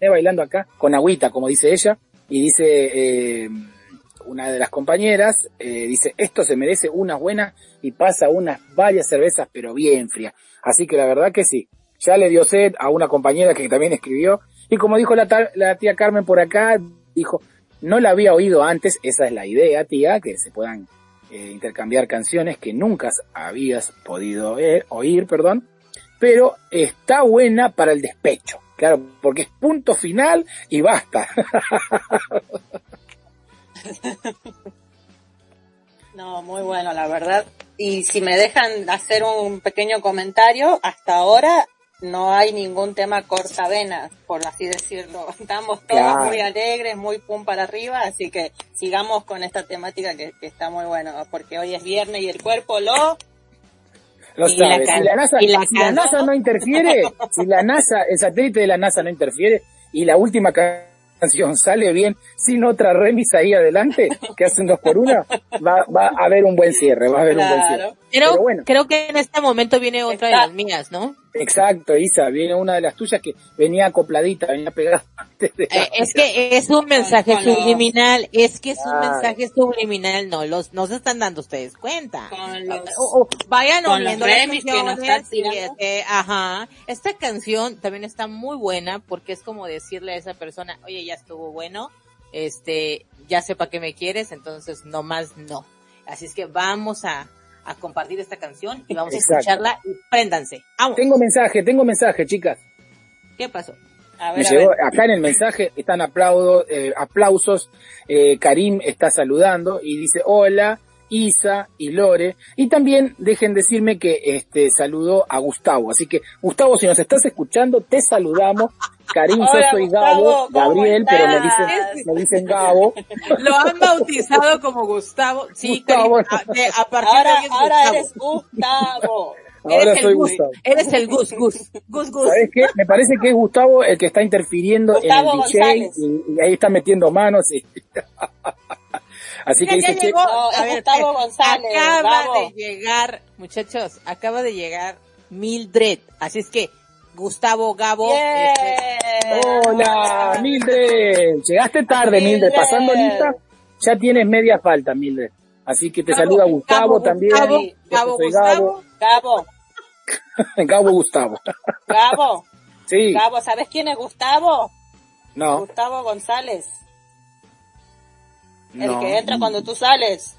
bailando acá con agüita, como dice ella, y dice eh, una de las compañeras, eh, dice, esto se merece una buena y pasa unas varias cervezas, pero bien frías. Así que la verdad que sí, ya le dio sed a una compañera que también escribió, y como dijo la tía Carmen por acá, dijo, no la había oído antes, esa es la idea, tía, que se puedan eh, intercambiar canciones que nunca habías podido eh, oír, perdón, pero está buena para el despecho, claro, porque es punto final y basta. *laughs* *laughs* No, muy bueno, la verdad. Y si me dejan hacer un pequeño comentario, hasta ahora no hay ningún tema cortavenas, por así decirlo. *laughs* Estamos todos Claro. muy alegres, muy pum para arriba, así que sigamos con esta temática que, que está muy bueno, porque hoy es viernes y el cuerpo lo... Lo Y la si la, NASA, y la si la NASA no interfiere, si la NASA, el satélite de la NASA no interfiere y la última canción sale bien sin otra remisa ahí adelante, que hacen dos por una, va, va a haber un buen cierre, va a haber un buen cierre. Pero, Pero bueno. creo que en este momento viene otra de las mías, ¿no? Exacto, Isa, viene una de las tuyas que venía acopladita, venía pegada *laughs* antes de Eh, es que es un mensaje con los- subliminal, es que es un mensaje subliminal, no los, no se están dando ustedes cuenta. Con los- O- o vayan con los remix que nos estás tirando. y, eh, ajá. Esta canción también está muy buena porque es como decirle a esa persona, oye, ya estuvo bueno, este, ya sé para qué me quieres, entonces no más no. Así es que vamos a, a compartir esta canción y vamos Exacto. a escucharla y préndanse. Vamos. Tengo mensaje, tengo mensaje, chicas. ¿Qué pasó? A Me a llegó, ver. acá en el mensaje están aplaudo, eh, aplausos, eh, Karim está saludando y dice hola, Isa y Lore. Y también dejen decirme que este saludó a Gustavo. Así que, Gustavo, si nos estás escuchando, te saludamos. Karim, yo soy Gustavo, Gabo, ¿cómo Gabriel, pero me dicen, me dicen Gabo. *laughs* Lo han bautizado como Gustavo. Sí, Gustavo. Karim, a, de- a partir Ahora, ahora Gustavo. eres Gustavo. *laughs* Ahora Eres el soy Gus, Gustavo. Eres el Gus, Gus, Gus, Gus. ¿Sabes qué? Me parece que es Gustavo el que está interfiriendo Gustavo en el DJ y, y ahí está metiendo manos. y- *laughs* Así que dice, llegó. A ver, Gustavo *laughs* González, Acaba de llegar, muchachos, acaba de llegar Mildred. Así es que, Gustavo Gabo. Yeah. este, Hola, Mildred. Llegaste tarde, Mildred. Mildred. Pasando lista, ya tienes media falta, Mildred. Así que te Gabo, saluda Gustavo Gabo, también. Gabo, Gabo, Gustavo. Gabo, Gabo. *laughs* Gabo Gustavo. Gabo, Sí, Gabo, ¿sabes quién es Gustavo? no, Gustavo González. El no. que entra cuando tú sales.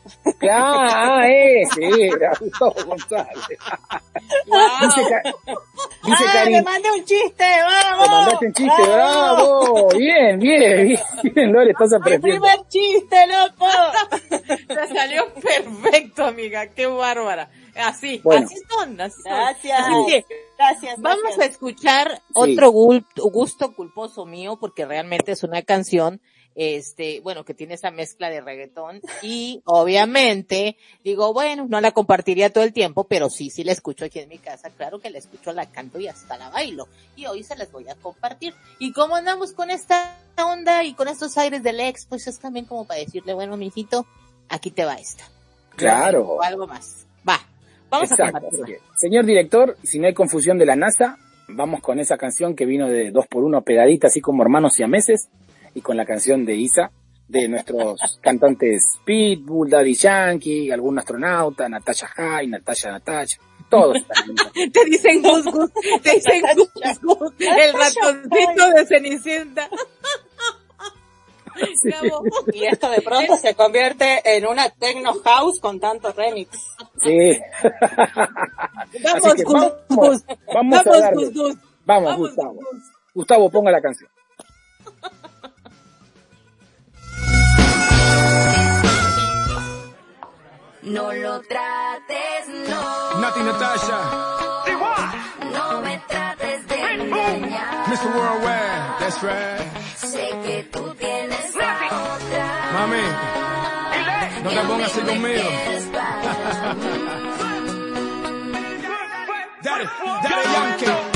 Ah, ese era Gustavo González. Dice, Ca- dice ¡Ah, Karim, me mandé un chiste! ¡Vamos! te mandaste un chiste, bravo. Bien, bien, bien, bien, Lore, estás ¡Mi aprendiendo. primer chiste, loco! *laughs* Te salió perfecto, amiga. Qué bárbara. Así, Bueno. así son, así son. Gracias. Así que, Gracias. Vamos a gracias. escuchar otro gul- gusto culposo mío porque realmente es una canción este, bueno, que tiene esa mezcla de reggaetón y obviamente digo, bueno, no la compartiría todo el tiempo, pero sí, sí la escucho aquí en mi casa, claro que la escucho, la canto y hasta la bailo y hoy se las voy a compartir. Y como andamos con esta onda y con estos aires del ex, pues es también como para decirle, bueno, mijito, aquí te va esta. Claro. O algo más. Va. Vamos a compartirla. Señor director, si no hay confusión de la NASA, vamos con esa canción que vino de dos por uno pegadita, así como hermanos siameses, y con la canción de Isa, de nuestros *laughs* cantantes Pitbull, Daddy Yankee, algún astronauta, Natasha High, Natasha Natasha. Todos. *laughs* te dicen gus, gus te dicen gus, gus el ratoncito de Cenicienta. Sí. Y esto de pronto se convierte en una techno house con tanto remix. Sí. *laughs* vamos, vamos, vamos, vamos, a vamos, Gustavo. Gustavo, ponga la canción. No lo trates, no. Nati Natasha. No me trates de engañar. Mr. Worldwide, that's right. Sé que tú tienes otra. Mami, no te pongas así conmigo. Daddy, *laughs* Daddy Yankee.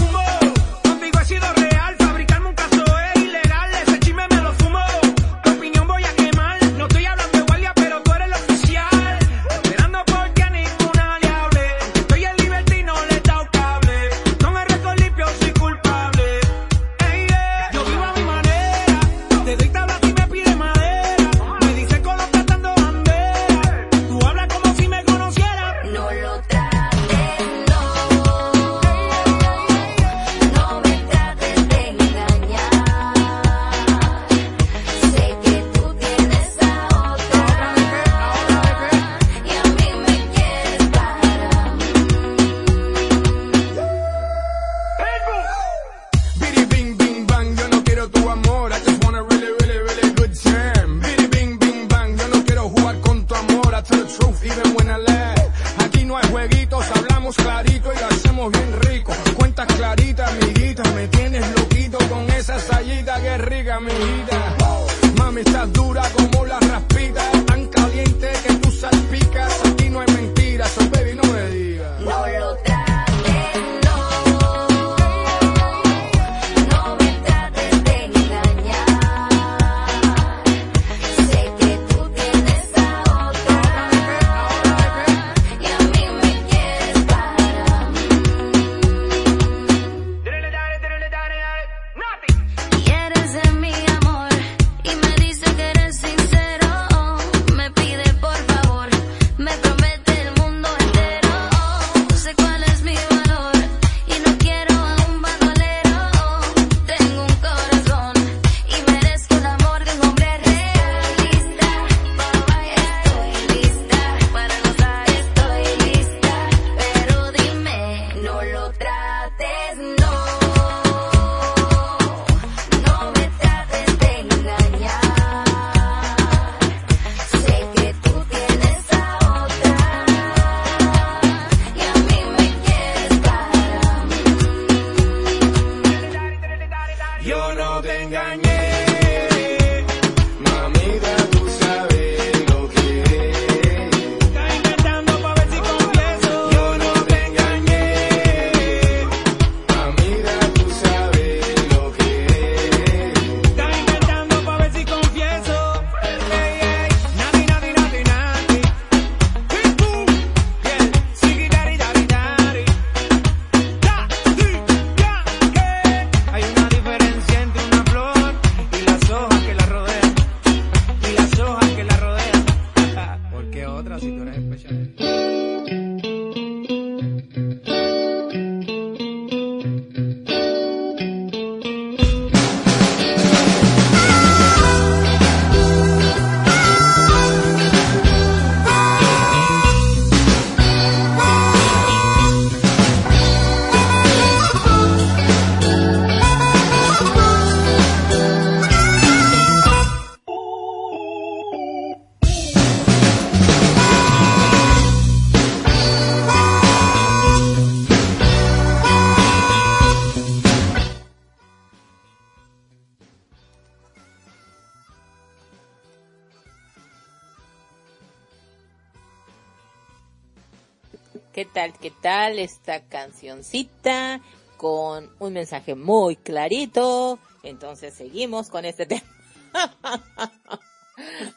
esta cancioncita con un mensaje muy clarito. Entonces seguimos con este *laughs* tema.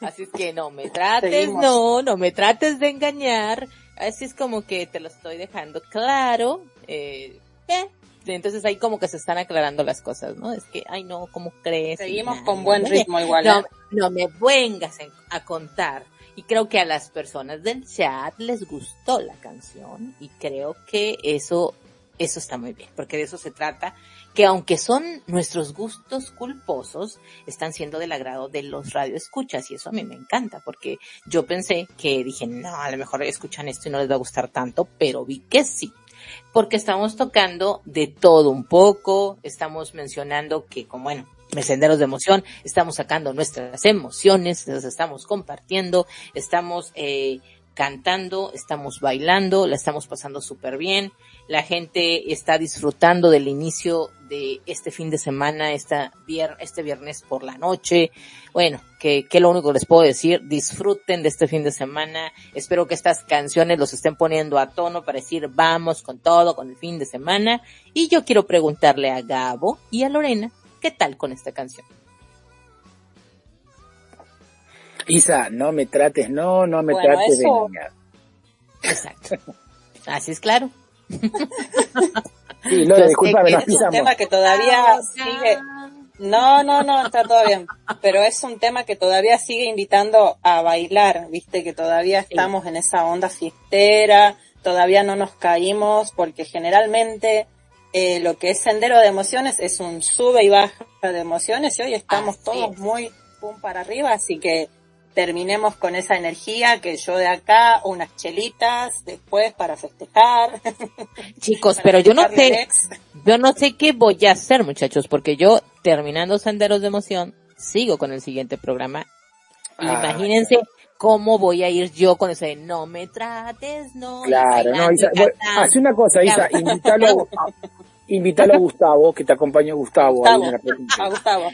Así es que no me trates, no, no me trates de engañar. Así es como que te lo estoy dejando claro. Eh, eh. Entonces ahí como que se están aclarando las cosas, ¿no? Es que, ay no, ¿cómo crees? Seguimos con buen ritmo igual. No, ¿eh? no me vengas a contar creo que a las personas del chat les gustó la canción y creo que eso, eso está muy bien, porque de eso se trata, que aunque son nuestros gustos culposos, están siendo del agrado de los radioescuchas y eso a mí me encanta, porque yo pensé que dije, no, a lo mejor escuchan esto y no les va a gustar tanto, pero vi que sí porque estamos tocando de todo un poco, estamos mencionando que, como bueno, senderos de emoción, estamos sacando nuestras emociones, las estamos compartiendo, estamos eh, cantando, estamos bailando, la estamos pasando súper bien, la gente está disfrutando del inicio de este fin de semana, esta este viernes por la noche. Bueno, que, que lo único que les puedo decir, disfruten de este fin de semana. Espero que estas canciones los estén poniendo a tono para decir vamos con todo, con el fin de semana. Y yo quiero preguntarle a Gabo y a Lorena, ¿qué tal con esta canción? Isa, no me trates, no, no me Bueno, trates de niña. Exacto. Así es claro. Sí, sé discúlpame, que nos es un tema que todavía sigue. No, no, no, está todo bien. Pero es un tema que todavía sigue invitando a bailar, viste, que todavía estamos en esa onda fiestera, todavía no nos caímos, porque generalmente eh, lo que es sendero de emociones es un sube y baja de emociones y hoy estamos todos muy pum para arriba, así que terminemos con esa energía que yo de acá, unas chelitas después para festejar. *laughs* Chicos, Para pero yo no sé, yo no sé qué voy a hacer, muchachos, porque yo, terminando Senderos de Emoción, sigo con el siguiente programa. Ah, Imagínense cómo voy a ir yo con ese no me trates, no. Claro, no, Isa, cantando. hace una cosa, Isa, invítalo a, *laughs* invítalo a Gustavo, que te acompañe Gustavo. ahí en la. A Gustavo.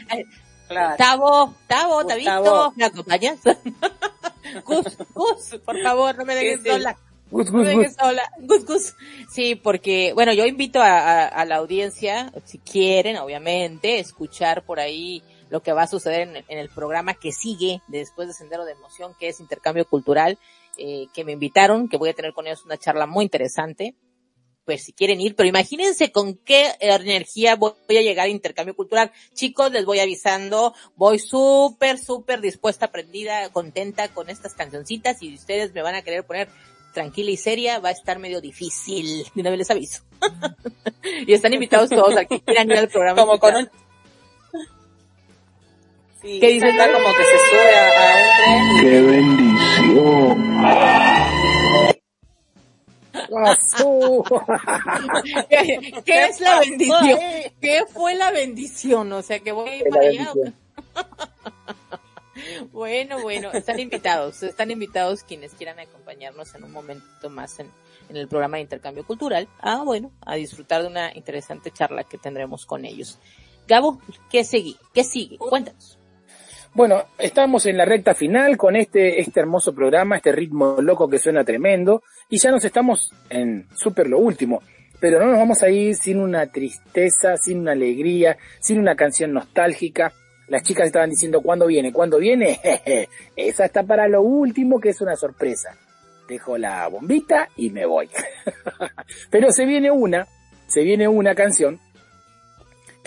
Claro. Gustavo, Gustavo, ¿te Gustavo. ¿Me acompañas? *laughs* Gus, Gus, por favor, no me dejes Sí, sola. Gus, No me Gus, Gus. sola. Gus, Gus. Sí, porque, bueno, yo invito a, a- a la audiencia, si quieren, obviamente, escuchar por ahí lo que va a suceder en, en el programa que sigue después de Sendero de Emoción, que es Intercambio Cultural, eh, que me invitaron, que voy a tener con ellos una charla muy interesante. Pues si quieren ir, pero imagínense con qué energía voy a llegar a Intercambio Cultural. Chicos, les voy avisando, voy súper, súper dispuesta, aprendida, contenta con estas cancioncitas y ustedes me van a querer poner tranquila y seria, va a estar medio difícil. De una vez les aviso. *laughs* y están invitados todos a que quieran ir al programa. Como con un... Sí, ¿Qué dices, está como que se sube a, a un tren. ¡Qué bendición! ¿Qué, *laughs* qué es la bendición? ahí? ¿Qué fue la bendición? O sea, que voy a ir para allá. Bueno, bueno, están invitados, están invitados quienes quieran acompañarnos en un momento más en, en el programa de intercambio cultural. Ah, bueno, a disfrutar de una interesante charla que tendremos con ellos. Gabo, ¿qué sigue? ¿Qué sigue? Cuéntanos. Bueno, estamos en la recta final con este, este hermoso programa, este ritmo loco que suena tremendo, y ya nos estamos en súper lo último. Pero no nos vamos a ir sin una tristeza, sin una alegría, sin una canción nostálgica. Las chicas estaban diciendo, ¿cuándo viene? ¿Cuándo viene? *laughs* Esa está para lo último, que es una sorpresa. Dejo la bombita y me voy. *laughs* Pero se viene una, se viene una canción.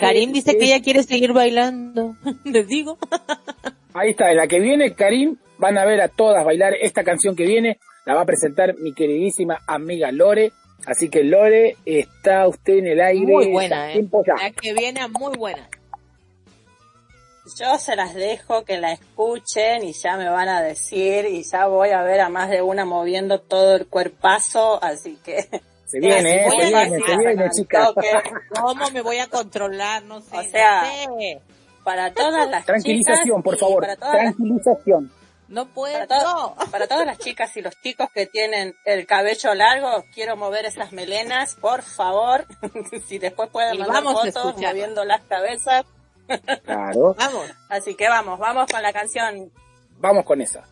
Karim dice que ella quiere seguir bailando. *laughs* Les digo. Ahí está, en la que viene Karim, van a ver a todas bailar esta canción que viene, la va a presentar mi queridísima amiga Lore, así que Lore, está usted en el aire. Muy buena, eh. La que viene muy buena. Yo se las dejo que la escuchen y ya me van a decir y ya voy a ver a más de una moviendo todo el cuerpazo, así que... *laughs* Se viene, eh, se viene, se viene, toque. ¿Cómo me voy a controlar? No sé. O sea, no sé. Para todas las Tranquilización, chicas por y favor, para todas las tranquilización. No puedo. Para, to- para todas las chicas y los chicos que tienen el cabello largo, quiero mover esas melenas, por favor. *laughs* si después pueden mandar vamos fotos moviendo las cabezas. Claro, Vamos. Así que vamos, vamos con la canción. vamos con esa.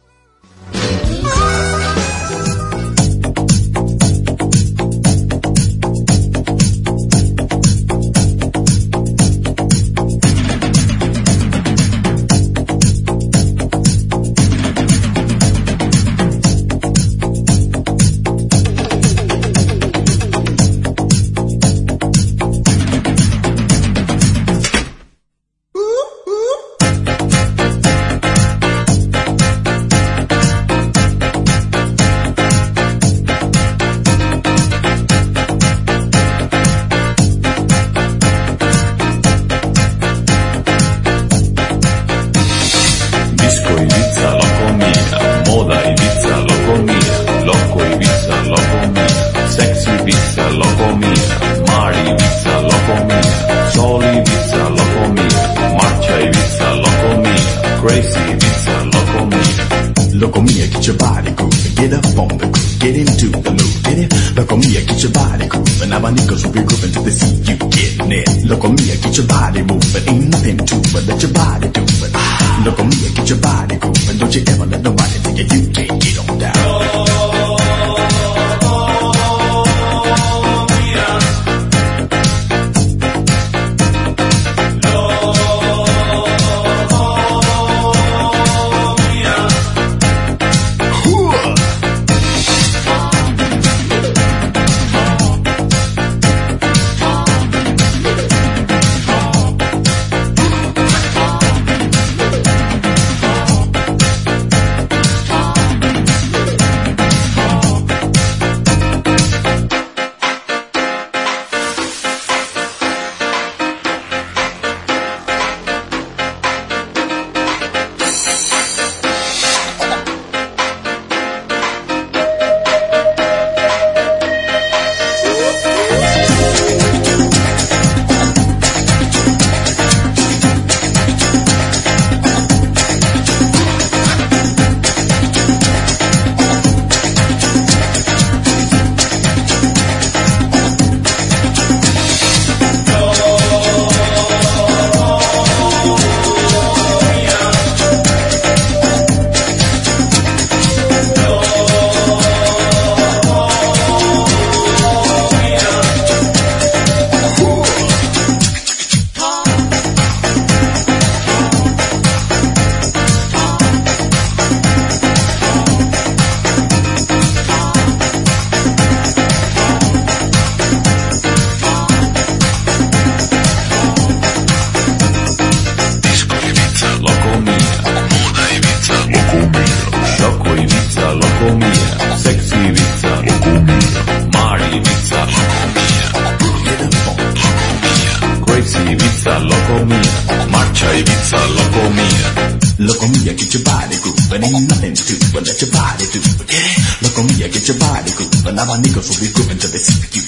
your body groove. But now my niggas will be grooving till they see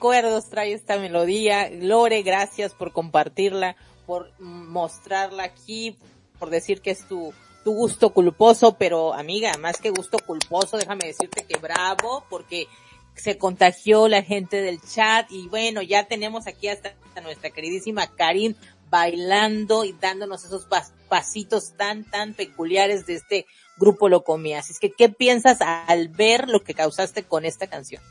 recuerdos trae esta melodía. Lore, gracias por compartirla, por mostrarla aquí, por decir que es tu, tu gusto culposo, pero amiga, más que gusto culposo, déjame decirte que bravo, porque se contagió la gente del chat y bueno, ya tenemos aquí hasta nuestra queridísima Karin bailando y dándonos esos pas- pasitos tan, tan peculiares de este grupo Locomía. Así que, ¿qué piensas al ver lo que causaste con esta canción?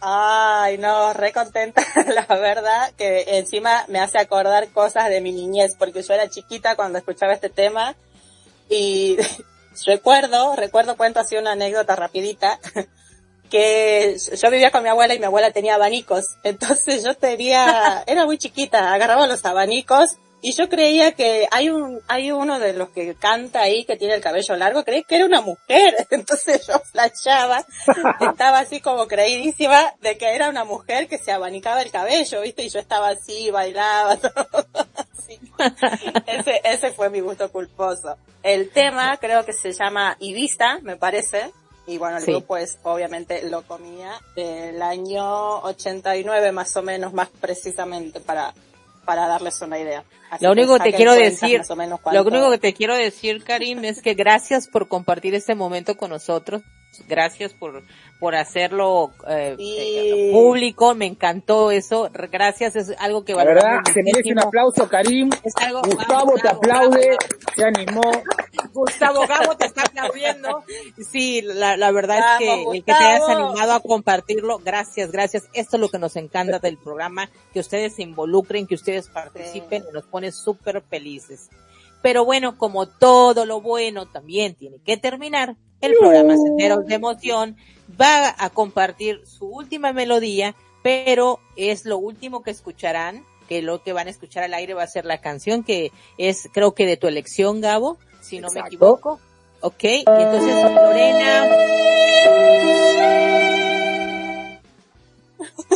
Ay, no, re contenta, *laughs* la verdad, que encima me hace acordar cosas de mi niñez, porque yo era chiquita cuando escuchaba este tema. Y *laughs* recuerdo, recuerdo, cuento así una anécdota rapidita, *laughs* que yo vivía con mi abuela y mi abuela tenía abanicos, entonces yo tenía, era muy chiquita, agarraba los abanicos y yo creía que hay un, hay uno de los que canta ahí que tiene el cabello largo, creí que era una mujer, *laughs* entonces yo flashaba, estaba así como creidísima de que era una mujer que se abanicaba el cabello, viste, y yo estaba así, bailaba, *laughs* todo así. Ese, ese fue mi gusto culposo. El tema creo que se llama Ibiza, me parece, y bueno, el Sí. grupo es obviamente Lo Comía, del año 89 más o menos, más precisamente, para, para darles una idea. Así Lo único que te quiero decir, lo único que te quiero decir, Karim, es que gracias por compartir este momento con nosotros. Gracias por, por hacerlo eh, eh, público. Me encantó eso. Gracias, es algo que La verdad, valoramos se merece un aplauso, Karim. Es algo- Gustavo te bravo, aplaude, se animó. Gustavo Gabo te está aplaudiendo. Sí, la, la verdad es que el que te hayas animado a compartirlo, gracias, gracias. Esto es lo que nos encanta del programa, que ustedes se involucren, que ustedes participen y nos pone súper felices. Pero bueno, como todo lo bueno también tiene que terminar, el programa Senderos de Emoción va a compartir su última melodía, pero es lo último que escucharán, que lo que van a escuchar al aire va a ser la canción que es creo que de tu elección, Gabo, si no me equivoco. Ok, y entonces Lorena,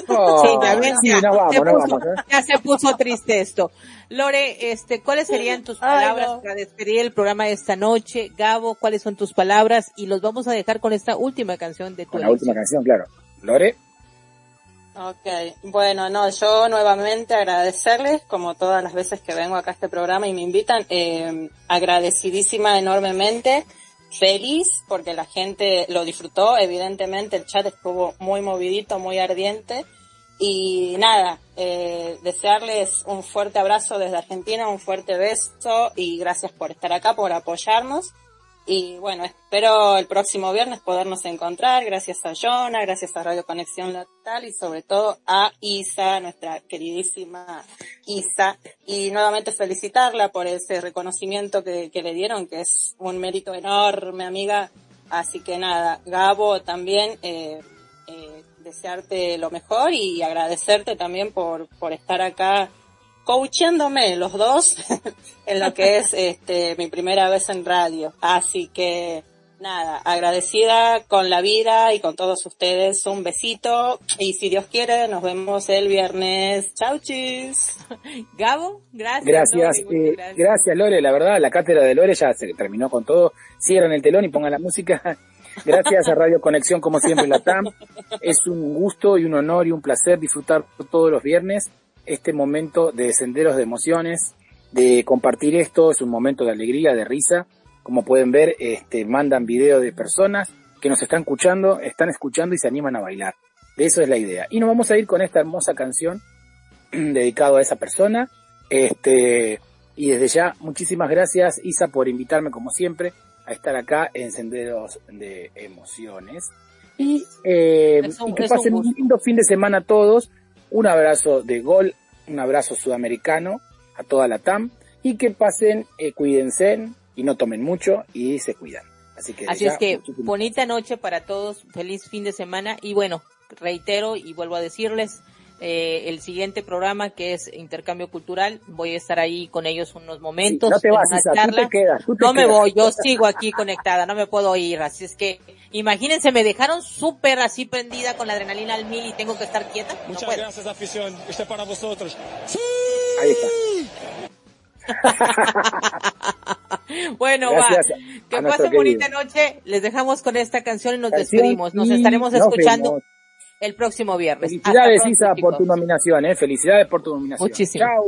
Oh, sí, ya ven, sí, ya, nos vamos, se nos puso- vamos, ¿eh? ya se puso triste esto. Lore, este, ¿cuáles serían tus Ay, palabras no. para despedir el programa de esta noche? Gabo, ¿cuáles son tus palabras? Y los vamos a dejar con esta última canción de tu Con la última canción, claro. Lore, Ok, bueno, no, yo nuevamente agradecerles, como todas las veces que vengo acá a este programa y me invitan, eh, agradecidísima enormemente, feliz porque la gente lo disfrutó, evidentemente el chat estuvo muy movidito, muy ardiente y nada, eh, desearles un fuerte abrazo desde Argentina, un fuerte beso y gracias por estar acá, por apoyarnos. Y bueno, espero el próximo viernes podernos encontrar. Gracias a Jonah, gracias a Radio Conexión Local y sobre todo a Isa, nuestra queridísima Isa. Y nuevamente felicitarla por ese reconocimiento que, que le dieron, que es un mérito enorme, amiga. Así que nada, Gabo también, eh, eh, desearte lo mejor y agradecerte también por, por estar acá coachándome los dos *laughs* en lo que es *laughs* este mi primera vez en radio. Así que nada, agradecida con la vida y con todos ustedes. Un besito y si Dios quiere nos vemos el viernes. Chau chis. *laughs* Gabo, gracias. gracias, Lore, eh, gracias. gracias Lore, la verdad, la cátedra de Lore ya se terminó con todo. Cierran el telón y pongan la música. Gracias a Radio Conexión, como siempre, la TAM. Es un gusto y un honor y un placer disfrutar todos los viernes este momento de senderos de emociones, de compartir esto, es un momento de alegría, de risa. Como pueden ver, este, mandan videos de personas que nos están escuchando, están escuchando y se animan a bailar. De eso es la idea. Y nos vamos a ir con esta hermosa canción *clears throat* dedicado a esa persona. Este, y desde ya, muchísimas gracias, Isa, por invitarme como siempre a estar acá en Senderos de Emociones. Y, eh, un- y que un pasen un gusto. lindo fin de semana a todos. Un abrazo de gol, un abrazo sudamericano a toda la TAM. Y que pasen, eh, cuídense y no tomen mucho y se cuidan. Así que, Así ya, es que bonita noche para todos, feliz fin de semana y bueno, reitero y vuelvo a decirles, eh, el siguiente programa que es Intercambio Cultural, voy a estar ahí con ellos unos momentos. no te en vas, una Isa, tú charla. te quedas, tú te no me voy, yo sigo aquí conectada, no me puedo ir, así es que imagínense, me dejaron súper así prendida con la adrenalina al mil y tengo que estar quieta. No Muchas puedo. gracias, afición. Este es para vosotros. Ahí está. *laughs* Bueno, Gracias va. a Que pasen bonita querido. noche. Les dejamos con esta canción y nos Canción despedimos. Nos y estaremos escuchando vemos. El próximo viernes. Felicidades, Hasta Isa, por tu nominación, ¿eh? Felicidades por tu nominación.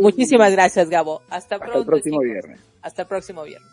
Muchísimas, gracias, Gabo. Hasta, Hasta pronto. el próximo chicos. viernes. Hasta el próximo viernes.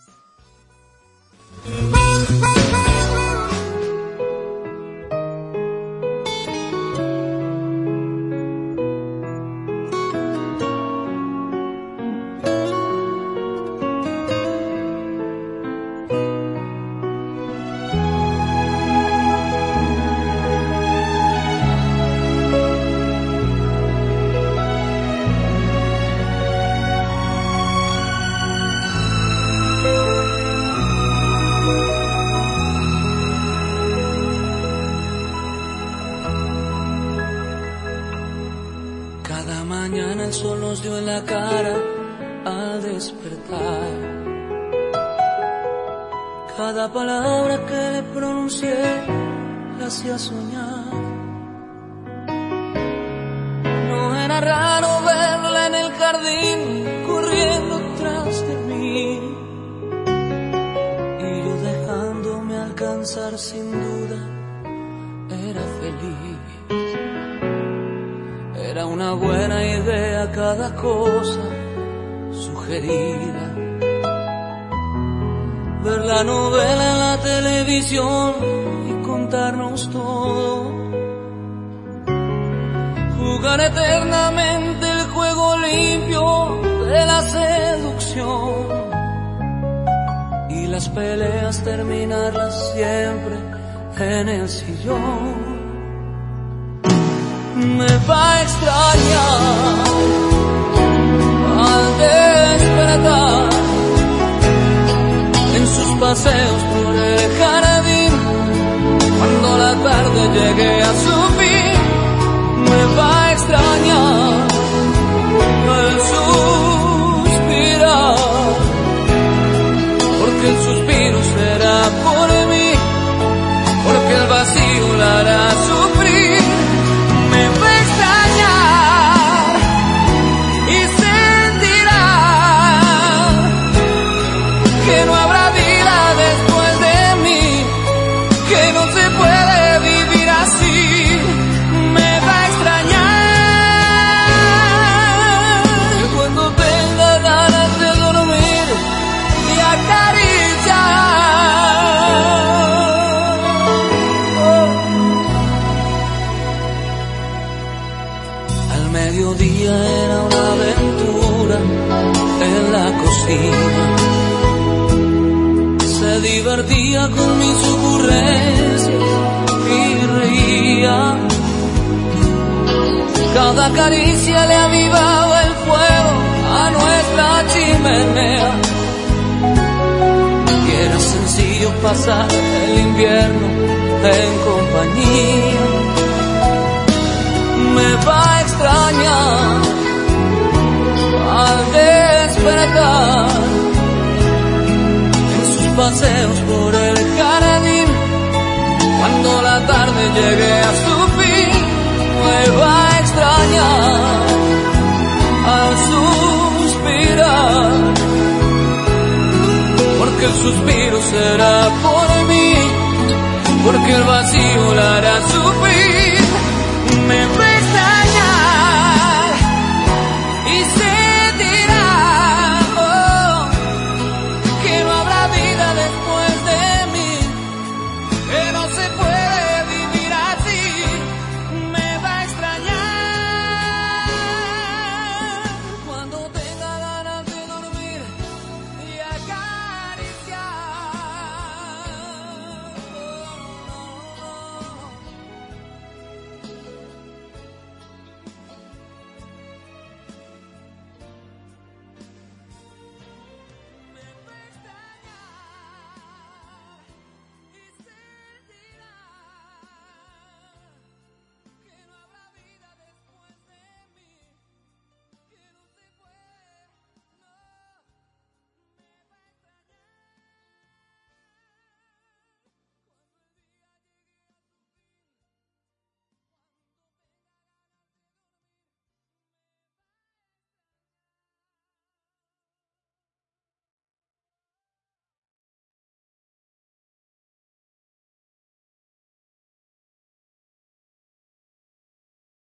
llegué Caricia le avivaba el fuego a nuestra chimenea. Y sencillo pasar el invierno en compañía. Me va a extrañar al despertar en sus paseos por el jardín. Cuando la tarde llegue a su fin, me extraña al suspirar, porque el suspiro será por mí, porque el vacío la hará sufrir.